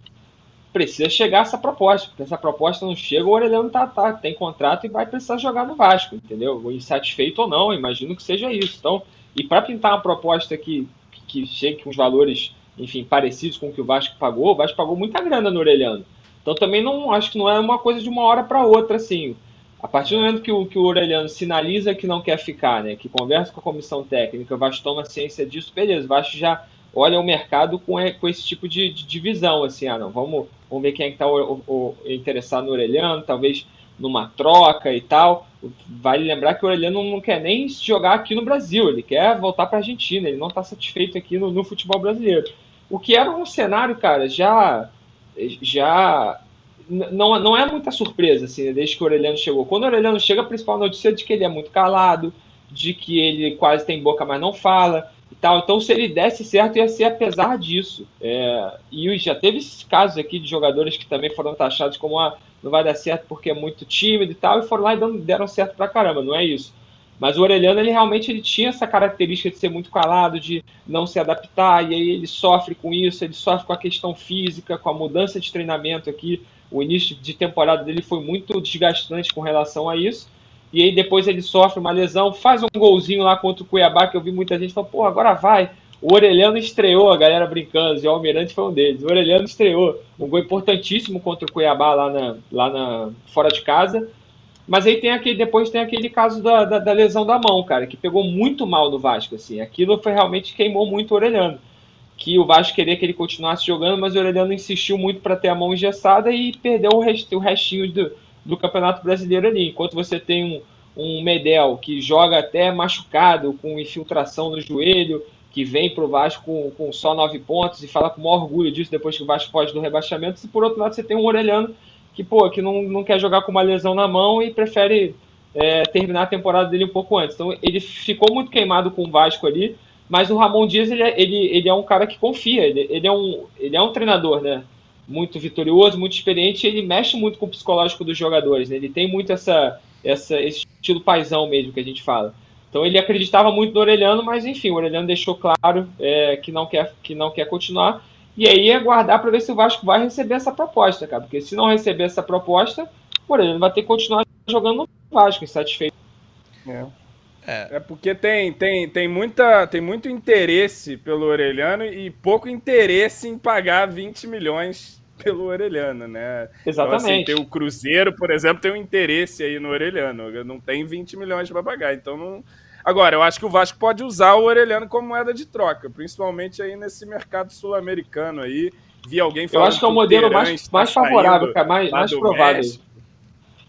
precisa chegar essa proposta, porque essa proposta não chega, o Orelhano tá, tá, tem contrato e vai precisar jogar no Vasco, entendeu? Insatisfeito ou não, imagino que seja isso. Então, e para pintar uma proposta que, que chegue com os valores, enfim, parecidos com o que o Vasco pagou, o Vasco pagou muita grana no Orelhano. Então também não acho que não é uma coisa de uma hora para outra, assim. A partir do momento que o, que o Orelhano sinaliza que não quer ficar, né, que conversa com a comissão técnica, o Vasco toma ciência disso, beleza, o Vasco já olha o mercado com, com esse tipo de, de divisão, assim, ah, não, vamos, vamos ver quem é que está interessado no Orelhano, talvez numa troca e tal. Vale lembrar que o Orelhano não quer nem jogar aqui no Brasil, ele quer voltar para a Argentina, ele não está satisfeito aqui no, no futebol brasileiro. O que era um cenário, cara, já já não, não é muita surpresa, assim, desde que o Aureliano chegou. Quando o Aureliano chega, a principal notícia é de que ele é muito calado, de que ele quase tem boca, mas não fala e tal. Então, se ele desse certo, ia ser apesar disso. É, e já teve esses casos aqui de jogadores que também foram taxados como ah, não vai dar certo porque é muito tímido e tal, e foram lá e deram certo pra caramba, não é isso. Mas o Orelhano, ele realmente ele tinha essa característica de ser muito calado, de não se adaptar, e aí ele sofre com isso, ele sofre com a questão física, com a mudança de treinamento aqui. O início de temporada dele foi muito desgastante com relação a isso. E aí depois ele sofre uma lesão, faz um golzinho lá contra o Cuiabá, que eu vi muita gente falando, pô, agora vai. O Orelhano estreou, a galera brincando, e o Almirante foi um deles. O Orelhano estreou um gol importantíssimo contra o Cuiabá lá, na, lá na, fora de casa mas aí tem aquele, depois tem aquele caso da, da, da, lesão da mão, cara, que pegou muito mal no Vasco, assim. Aquilo foi realmente queimou muito o Orelhano. Que o Vasco queria que ele continuasse jogando, mas o Orelhano insistiu muito para ter a mão engessada e perdeu o, rest, o restinho do, do Campeonato Brasileiro ali. Enquanto você tem um, um Medel que joga até machucado, com infiltração no joelho, que vem pro Vasco com, com só nove pontos e fala com o maior orgulho disso depois que o Vasco foge do rebaixamento. E por outro lado, você tem um Orelhano que, pô, que não, não quer jogar com uma lesão na mão e prefere é, terminar a temporada dele um pouco antes. Então ele ficou muito queimado com o Vasco ali, mas o Ramon Dias ele, é, ele, ele é um cara que confia, ele, ele, é um, ele é um treinador, né? Muito vitorioso, muito experiente, ele mexe muito com o psicológico dos jogadores, né? ele tem muito essa, essa, esse estilo paisão mesmo que a gente fala. Então ele acreditava muito no Orelhano, mas enfim, o Orelhano deixou claro é, que, não quer, que não quer continuar. E aí aguardar para ver se o Vasco vai receber essa proposta, cara. Porque se não receber essa proposta, por ele vai ter que continuar jogando no Vasco, insatisfeito. É. É. é porque tem, tem, tem, muita, tem muito interesse pelo Orelhano e pouco interesse em pagar 20 milhões pelo Orelhano, né? Exatamente. Então, assim, tem o Cruzeiro, por exemplo, tem um interesse aí no Orelhano. Não tem 20 milhões para pagar, então não. Agora, eu acho que o Vasco pode usar o Orelhano como moeda de troca, principalmente aí nesse mercado sul-americano aí. Vi alguém falando. Eu acho que é o modelo mais, mais favorável, cara, mais, mais provável.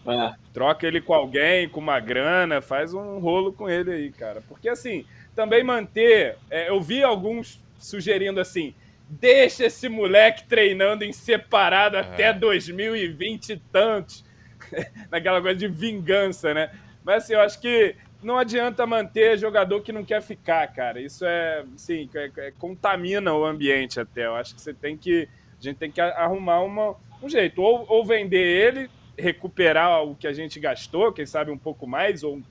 É. Troca ele com alguém, com uma grana, faz um rolo com ele aí, cara. Porque assim, também manter. É, eu vi alguns sugerindo assim: deixa esse moleque treinando em separado é. até 2020 e tantos. Naquela coisa de vingança, né? Mas assim, eu acho que não adianta manter jogador que não quer ficar, cara. Isso é, sim, é, é, contamina o ambiente até. Eu acho que você tem que. A gente tem que arrumar uma, um jeito. Ou, ou vender ele recuperar o que a gente gastou, quem sabe um pouco mais ou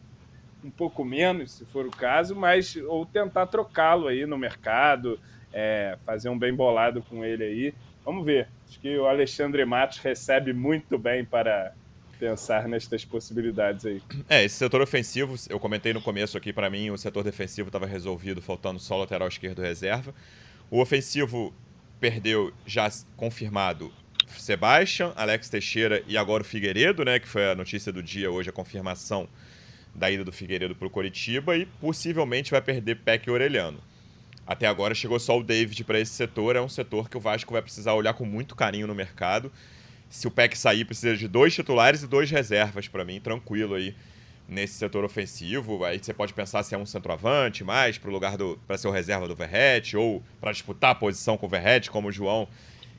um pouco menos, se for o caso, mas ou tentar trocá-lo aí no mercado, é, fazer um bem bolado com ele aí. Vamos ver. Acho que o Alexandre Matos recebe muito bem para pensar nestas possibilidades aí. É, esse setor ofensivo, eu comentei no começo aqui, para mim o setor defensivo estava resolvido, faltando só lateral esquerdo reserva. O ofensivo perdeu já confirmado Sebastian, Alex Teixeira e agora o Figueiredo, né, que foi a notícia do dia hoje, a confirmação da ida do Figueiredo para o Coritiba e possivelmente vai perder Peck e Orelhano. Até agora chegou só o David para esse setor, é um setor que o Vasco vai precisar olhar com muito carinho no mercado. Se o Peck sair, precisa de dois titulares e dois reservas para mim, tranquilo aí nesse setor ofensivo. Aí você pode pensar se é um centroavante mais para o lugar do para ser o reserva do Verrete ou para disputar a posição com o Verrete, como o João,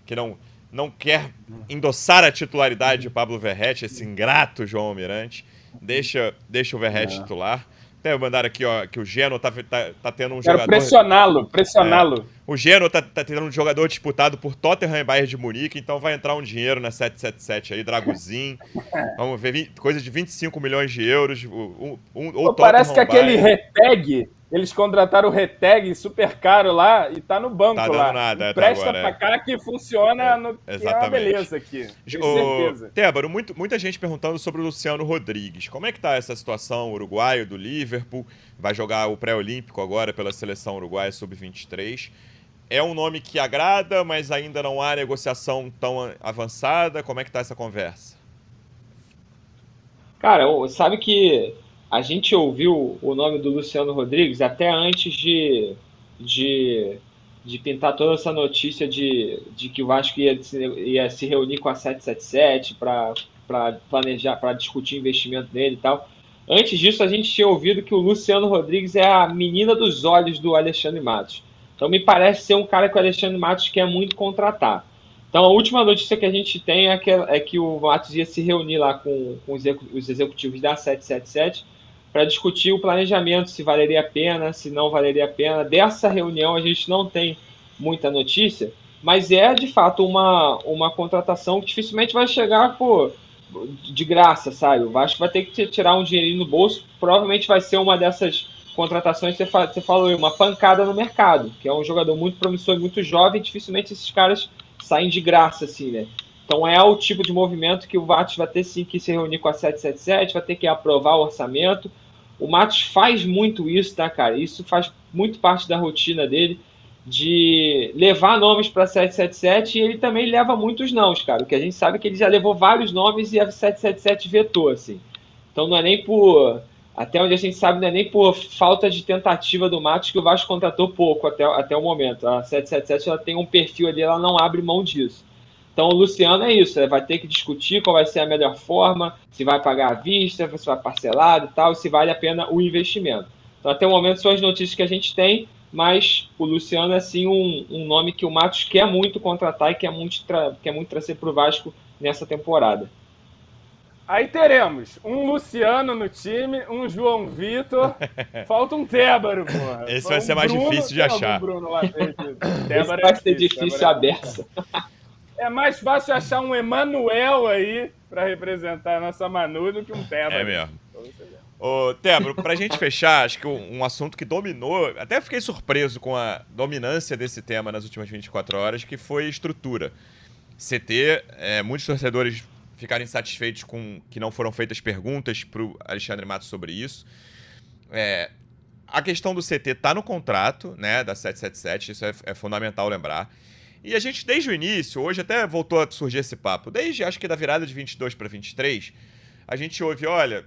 que não não quer endossar a titularidade de Pablo Verrete, esse ingrato João Almirante. Deixa, deixa o Verrete é. titular. Até mandar aqui, ó, que o Geno tá, tá, tá tendo um Quero jogador. Pressioná-lo, pressioná-lo. É. O Geno tá, tá tendo um jogador disputado por Tottenham e Bayern de Munique, então vai entrar um dinheiro na 777 aí, Draguzin. Vamos ver, coisa de 25 milhões de euros. Um, um, ou Parece que aquele retag eles contrataram o Reteg super caro lá e tá no banco tá lá. Nada, Presta agora, pra é. cá que funciona é, no... exatamente. é uma beleza aqui. Ô, Tébaro, muito, muita gente perguntando sobre o Luciano Rodrigues. Como é que tá essa situação uruguaio do Liverpool? Vai jogar o pré-olímpico agora pela seleção uruguaia sub-23. É um nome que agrada, mas ainda não há negociação tão avançada. Como é que tá essa conversa? Cara, sabe que a gente ouviu o nome do Luciano Rodrigues até antes de, de, de pintar toda essa notícia de, de que o Vasco ia, ia se reunir com a 777 para planejar, para discutir investimento nele e tal. Antes disso, a gente tinha ouvido que o Luciano Rodrigues é a menina dos olhos do Alexandre Matos. Então, me parece ser um cara que o Alexandre Matos quer muito contratar. Então, a última notícia que a gente tem é que, é que o Matos ia se reunir lá com, com os executivos da 777 para discutir o planejamento, se valeria a pena, se não valeria a pena. Dessa reunião a gente não tem muita notícia, mas é de fato uma, uma contratação que dificilmente vai chegar por, de graça, sabe? O Vasco vai ter que tirar um dinheirinho no bolso, provavelmente vai ser uma dessas contratações que você falou, uma pancada no mercado, que é um jogador muito promissor e muito jovem, dificilmente esses caras saem de graça, assim, né? Então é o tipo de movimento que o Vasco vai ter sim que se reunir com a 777, vai ter que aprovar o orçamento, o Matos faz muito isso, tá, cara? Isso faz muito parte da rotina dele de levar nomes para 777 e ele também leva muitos nãos, cara. O que a gente sabe é que ele já levou vários nomes e a 777 vetou, assim. Então não é nem por. Até onde a gente sabe, não é nem por falta de tentativa do Matos que o Vasco contratou pouco até, até o momento. A 777 ela tem um perfil ali, ela não abre mão disso. Então o Luciano é isso, vai ter que discutir qual vai ser a melhor forma, se vai pagar à vista, se vai parcelado e tal, se vale a pena o investimento. Então até o momento são as notícias que a gente tem, mas o Luciano é sim um, um nome que o Matos quer muito contratar e quer muito, quer muito trazer para o Vasco nessa temporada. Aí teremos um Luciano no time, um João Vitor, falta um Tébaro, porra. Esse vai ser mais Bruno, difícil de achar. Bruno lá Esse vai é ser difícil a beça. É mais fácil achar um Emanuel aí para representar a nossa Manu do que um Teba. É mesmo. Ô, Tebro, pra gente fechar, acho que um, um, assunto que dominou, até fiquei surpreso com a dominância desse tema nas últimas 24 horas, que foi estrutura. CT, é, muitos torcedores ficaram insatisfeitos com que não foram feitas perguntas pro Alexandre Matos sobre isso. É, a questão do CT está no contrato, né, da 777, isso é, é, fundamental lembrar. E a gente, desde o início, hoje até voltou a surgir esse papo, desde acho que da virada de 22 para 23, a gente ouve, olha,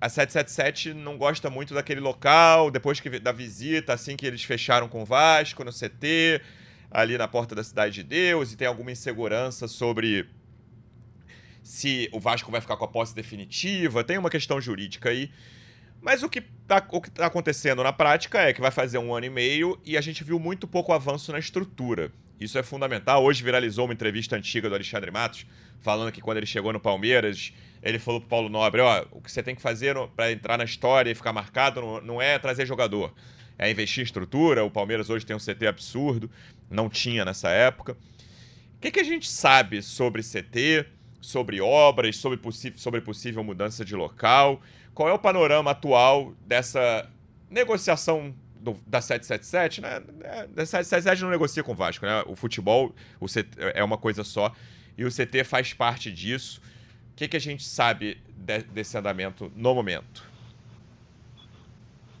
a 777 não gosta muito daquele local, depois que, da visita, assim que eles fecharam com o Vasco, no CT, ali na porta da Cidade de Deus, e tem alguma insegurança sobre se o Vasco vai ficar com a posse definitiva, tem uma questão jurídica aí. Mas o que está tá acontecendo na prática é que vai fazer um ano e meio e a gente viu muito pouco avanço na estrutura. Isso é fundamental. Hoje viralizou uma entrevista antiga do Alexandre Matos, falando que quando ele chegou no Palmeiras, ele falou pro Paulo Nobre, ó, o que você tem que fazer para entrar na história e ficar marcado não, não é trazer jogador, é investir em estrutura. O Palmeiras hoje tem um CT absurdo, não tinha nessa época. O que, que a gente sabe sobre CT, sobre obras, sobre, sobre possível mudança de local? Qual é o panorama atual dessa negociação do, da 777, né? É, da 777 não negocia com o Vasco, né? O futebol o CT, é uma coisa só e o CT faz parte disso que, que a gente sabe de, desse andamento no momento?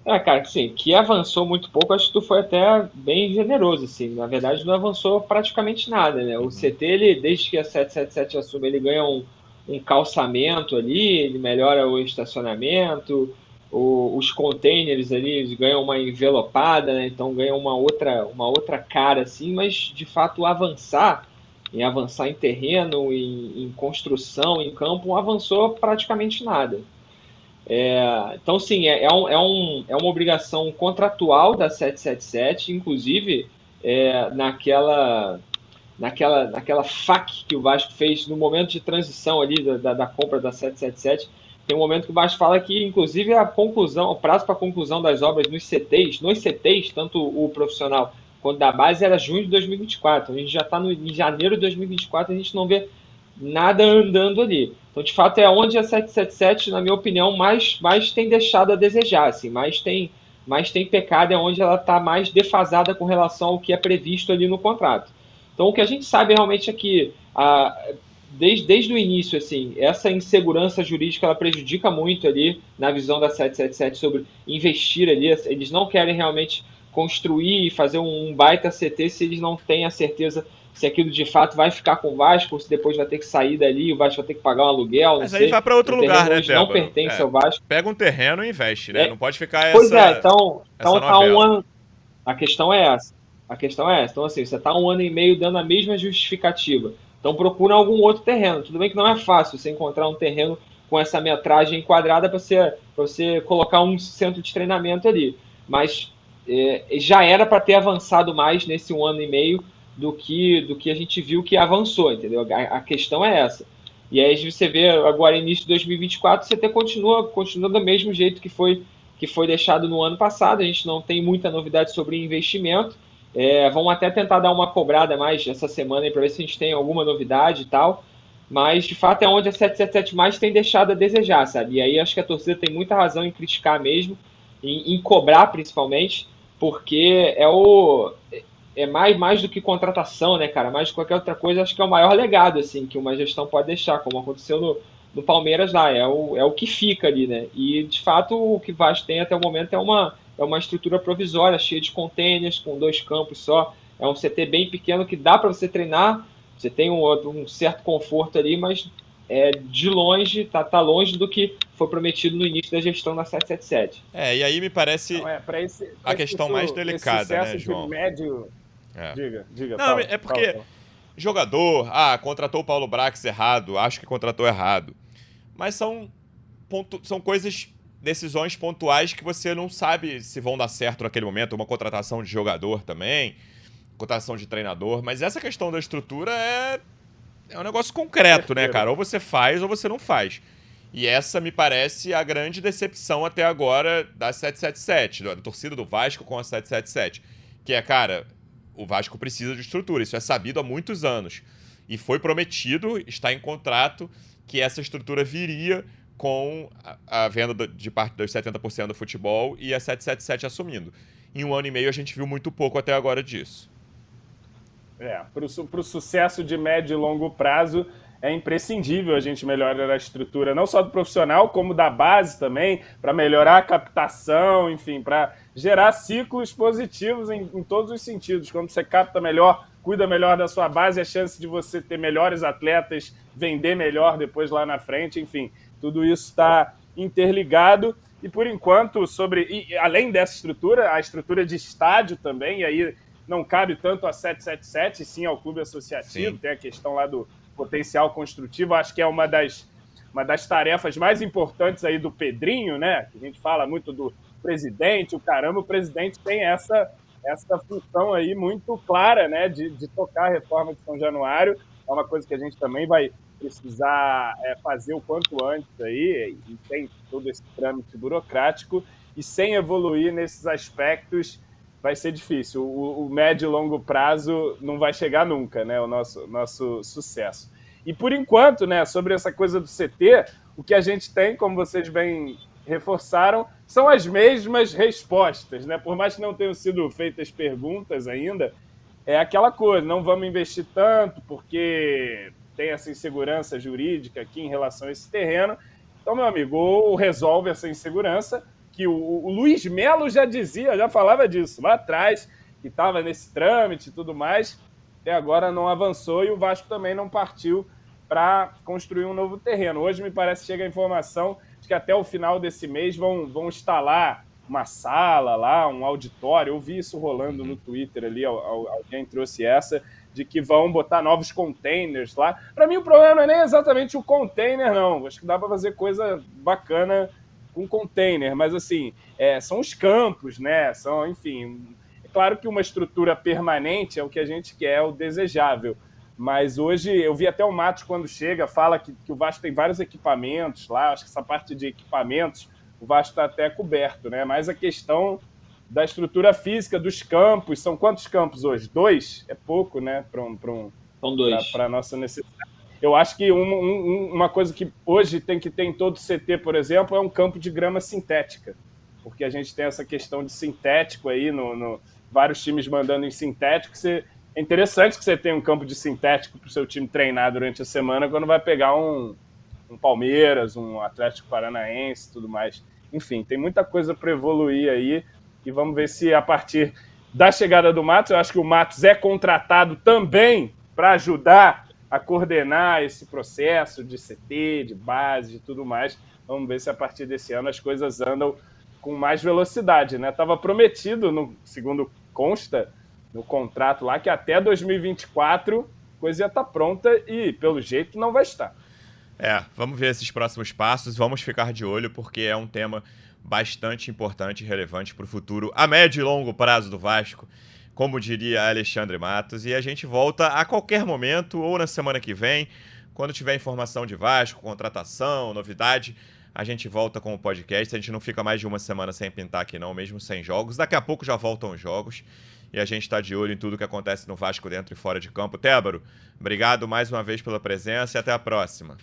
É, cara, sim, que avançou muito pouco, acho que tu foi até bem generoso, assim. Na verdade, não avançou praticamente nada, né? O uhum. CT, ele, desde que a 777 assume, ele ganha um, um calçamento ali, ele melhora o estacionamento, o, os containers ali ganham uma envelopada, né? Então ganham uma outra, uma outra cara, assim, mas de fato avançar em avançar em terreno, em, em construção, em campo, avançou praticamente nada. É, então, sim, é, é, um, é, um, é uma obrigação contratual da 777, inclusive é, naquela, naquela, naquela FAC que o Vasco fez no momento de transição ali da, da, da compra da 777. Tem um momento que o Vasco fala que, inclusive, a conclusão, o prazo para conclusão das obras nos CTs, nos CTs, tanto o profissional quando da base era junho de 2024. A gente já está em janeiro de 2024 a gente não vê nada andando ali. Então, de fato, é onde a 777, na minha opinião, mais, mais tem deixado a desejar, assim, mais tem, mais tem pecado, é onde ela está mais defasada com relação ao que é previsto ali no contrato. Então, o que a gente sabe realmente é que, a, desde, desde o início, assim, essa insegurança jurídica ela prejudica muito ali na visão da 777 sobre investir ali. Eles não querem realmente construir e fazer um baita CT se eles não têm a certeza se aquilo de fato vai ficar com o Vasco ou se depois vai ter que sair dali, o Vasco vai ter que pagar um aluguel. Mas aí vai para outro lugar, né, Não pertence é, ao Vasco. Pega um terreno e investe, né? É. Não pode ficar pois essa. Pois é, então, então tá um ano. A questão é essa. A questão é essa. Então, assim, você está um ano e meio dando a mesma justificativa. Então, procura algum outro terreno. Tudo bem que não é fácil você encontrar um terreno com essa metragem quadrada para você, você colocar um centro de treinamento ali. Mas é, já era para ter avançado mais nesse um ano e meio do que, do que a gente viu que avançou, entendeu? A, a questão é essa. E aí você vê agora início de 2024, você até continua, continua do mesmo jeito que foi, que foi deixado no ano passado. A gente não tem muita novidade sobre investimento. É, vamos até tentar dar uma cobrada mais essa semana para ver se a gente tem alguma novidade e tal. Mas de fato é onde a 777 mais tem deixado a desejar, sabe? E aí acho que a torcida tem muita razão em criticar mesmo, em, em cobrar principalmente porque é o é mais, mais do que contratação, né, cara? Mais do que qualquer outra coisa, acho que é o maior legado, assim, que uma gestão pode deixar, como aconteceu no, no Palmeiras lá, é o, é o que fica ali, né? E, de fato, o que Vasco tem até o momento é uma, é uma estrutura provisória, cheia de containers, com dois campos só. É um CT bem pequeno que dá para você treinar, você tem um, um certo conforto ali, mas é, de longe, tá, tá longe do que foi prometido no início da gestão da 777. É, e aí me parece é, esse, a questão mais delicada, né, João? Médio... É. Diga, diga. Não, é porque jogador, ah, contratou o Paulo Brax errado, acho que contratou errado. Mas são, ponto, são coisas, decisões pontuais que você não sabe se vão dar certo naquele momento. Uma contratação de jogador também, contratação de treinador. Mas essa questão da estrutura é é um negócio concreto, né, cara? Ou você faz ou você não faz. E essa me parece a grande decepção até agora da 777, da torcida do Vasco com a 777. Que é, cara, o Vasco precisa de estrutura. Isso é sabido há muitos anos. E foi prometido, está em contrato, que essa estrutura viria com a, a venda de parte dos 70% do futebol e a 777 assumindo. Em um ano e meio a gente viu muito pouco até agora disso. É, para o sucesso de médio e longo prazo, é imprescindível a gente melhorar a estrutura, não só do profissional, como da base também, para melhorar a captação, enfim, para gerar ciclos positivos em, em, todos os sentidos. Quando você capta melhor, cuida melhor da sua base, a chance de você ter melhores atletas, vender melhor depois lá na frente, enfim, tudo isso está interligado. E por enquanto, sobre. E, além dessa estrutura, a estrutura de estádio também, e aí não cabe tanto a 777, sim ao clube associativo, sim. tem a questão lá do potencial construtivo, acho que é uma das, uma das tarefas mais importantes aí do Pedrinho, né? A gente fala muito do presidente, o caramba, o presidente tem essa, essa função aí muito clara, né? De, de tocar a reforma de São Januário. É uma coisa que a gente também vai precisar é, fazer o quanto antes aí, e tem todo esse trâmite burocrático, e sem evoluir nesses aspectos vai ser difícil. O, o, médio e longo prazo não vai chegar nunca, né? O nosso, nosso sucesso. E por enquanto, né, sobre essa coisa do CT, o que a gente tem, como vocês bem reforçaram, são as mesmas respostas, né? Por mais que não tenham sido feitas perguntas ainda, é aquela coisa, não vamos investir tanto porque tem essa insegurança jurídica aqui em relação a esse terreno. Então, meu amigo, ou resolve essa insegurança, que o, o Luiz Melo já dizia, já falava disso lá atrás, que estava nesse trâmite e tudo mais, até agora não avançou e o Vasco também não partiu para construir um novo terreno. Hoje me parece chega a informação de que até o final desse mês vão, vão instalar uma sala lá, um auditório. Eu vi isso rolando no Twitter ali, alguém trouxe essa, de que vão botar novos containers lá. Para mim, o problema não é nem exatamente o container, não. Acho que dá para fazer coisa bacana com container, mas assim, é, são os campos, né? São, enfim. É claro que uma estrutura permanente é o que a gente quer, é o desejável. Mas hoje eu vi até o Matos quando chega, fala que, que o Vasco tem vários equipamentos lá, acho que essa parte de equipamentos o Vasco está até coberto, né? Mas a questão da estrutura física dos campos, são quantos campos hoje? Dois? É pouco, né? Para um, um, São dois. Para a nossa necessidade. Eu acho que um, um, uma coisa que hoje tem que ter em todo CT, por exemplo, é um campo de grama sintética. Porque a gente tem essa questão de sintético aí, no, no vários times mandando em sintético. Você, é interessante que você tenha um campo de sintético para o seu time treinar durante a semana quando vai pegar um, um Palmeiras, um Atlético Paranaense tudo mais. Enfim, tem muita coisa para evoluir aí e vamos ver se a partir da chegada do Matos, eu acho que o Matos é contratado também para ajudar a coordenar esse processo de CT, de base, de tudo mais. Vamos ver se a partir desse ano as coisas andam com mais velocidade, né? Tava prometido, no segundo consta no contrato lá, que até 2024 a coisa ia estar tá pronta e, pelo jeito, não vai estar. É, vamos ver esses próximos passos, vamos ficar de olho, porque é um tema bastante importante e relevante para o futuro a médio e longo prazo do Vasco como diria Alexandre Matos. E a gente volta a qualquer momento, ou na semana que vem, quando tiver informação de Vasco, contratação, novidade. A gente volta com o podcast. A gente não fica mais de uma semana sem pintar aqui, não, mesmo sem jogos. Daqui a pouco já voltam os jogos. E a gente está de olho em tudo que acontece no Vasco dentro e fora de campo. Tébaro, obrigado mais uma vez pela presença e até a próxima.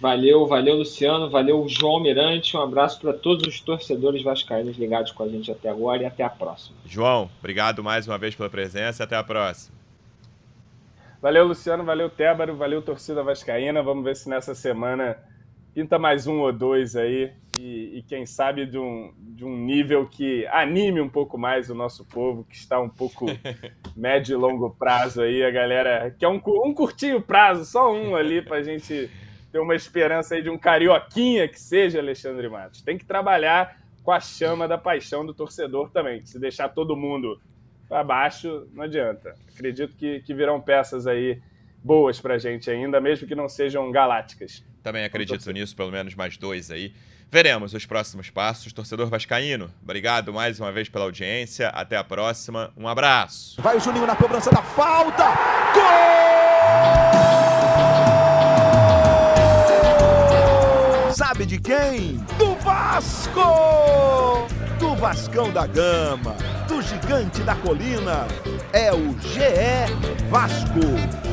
Valeu, valeu Luciano, valeu João Mirante. Um abraço para todos os torcedores vascaínos ligados com a gente até agora e até a próxima. João, obrigado mais uma vez pela presença e até a próxima. Valeu Luciano, valeu Tébaro, valeu torcida vascaína. Vamos ver se nessa semana pinta mais um ou dois aí e, e, quem sabe de um, de um nível que anime um pouco mais o nosso povo, que está um pouco médio e longo prazo aí, a galera que é um, um curtinho prazo, só um ali para a gente ter uma esperança aí de um carioquinha que seja Alexandre Matos. Tem que trabalhar com a chama da paixão do torcedor também. Se deixar todo mundo para baixo, não adianta. Acredito que, que virão peças aí boas para gente ainda, mesmo que não sejam galácticas. Também acredito nisso, pelo menos mais dois aí. Veremos os próximos passos. Torcedor Vascaíno, obrigado mais uma vez pela audiência. Até a próxima. Um abraço. Vai o Juninho na cobrança da falta. Gol! Sabe de quem? Do Vasco! Do Vascão da Gama, do Gigante da Colina. É o GE Vasco.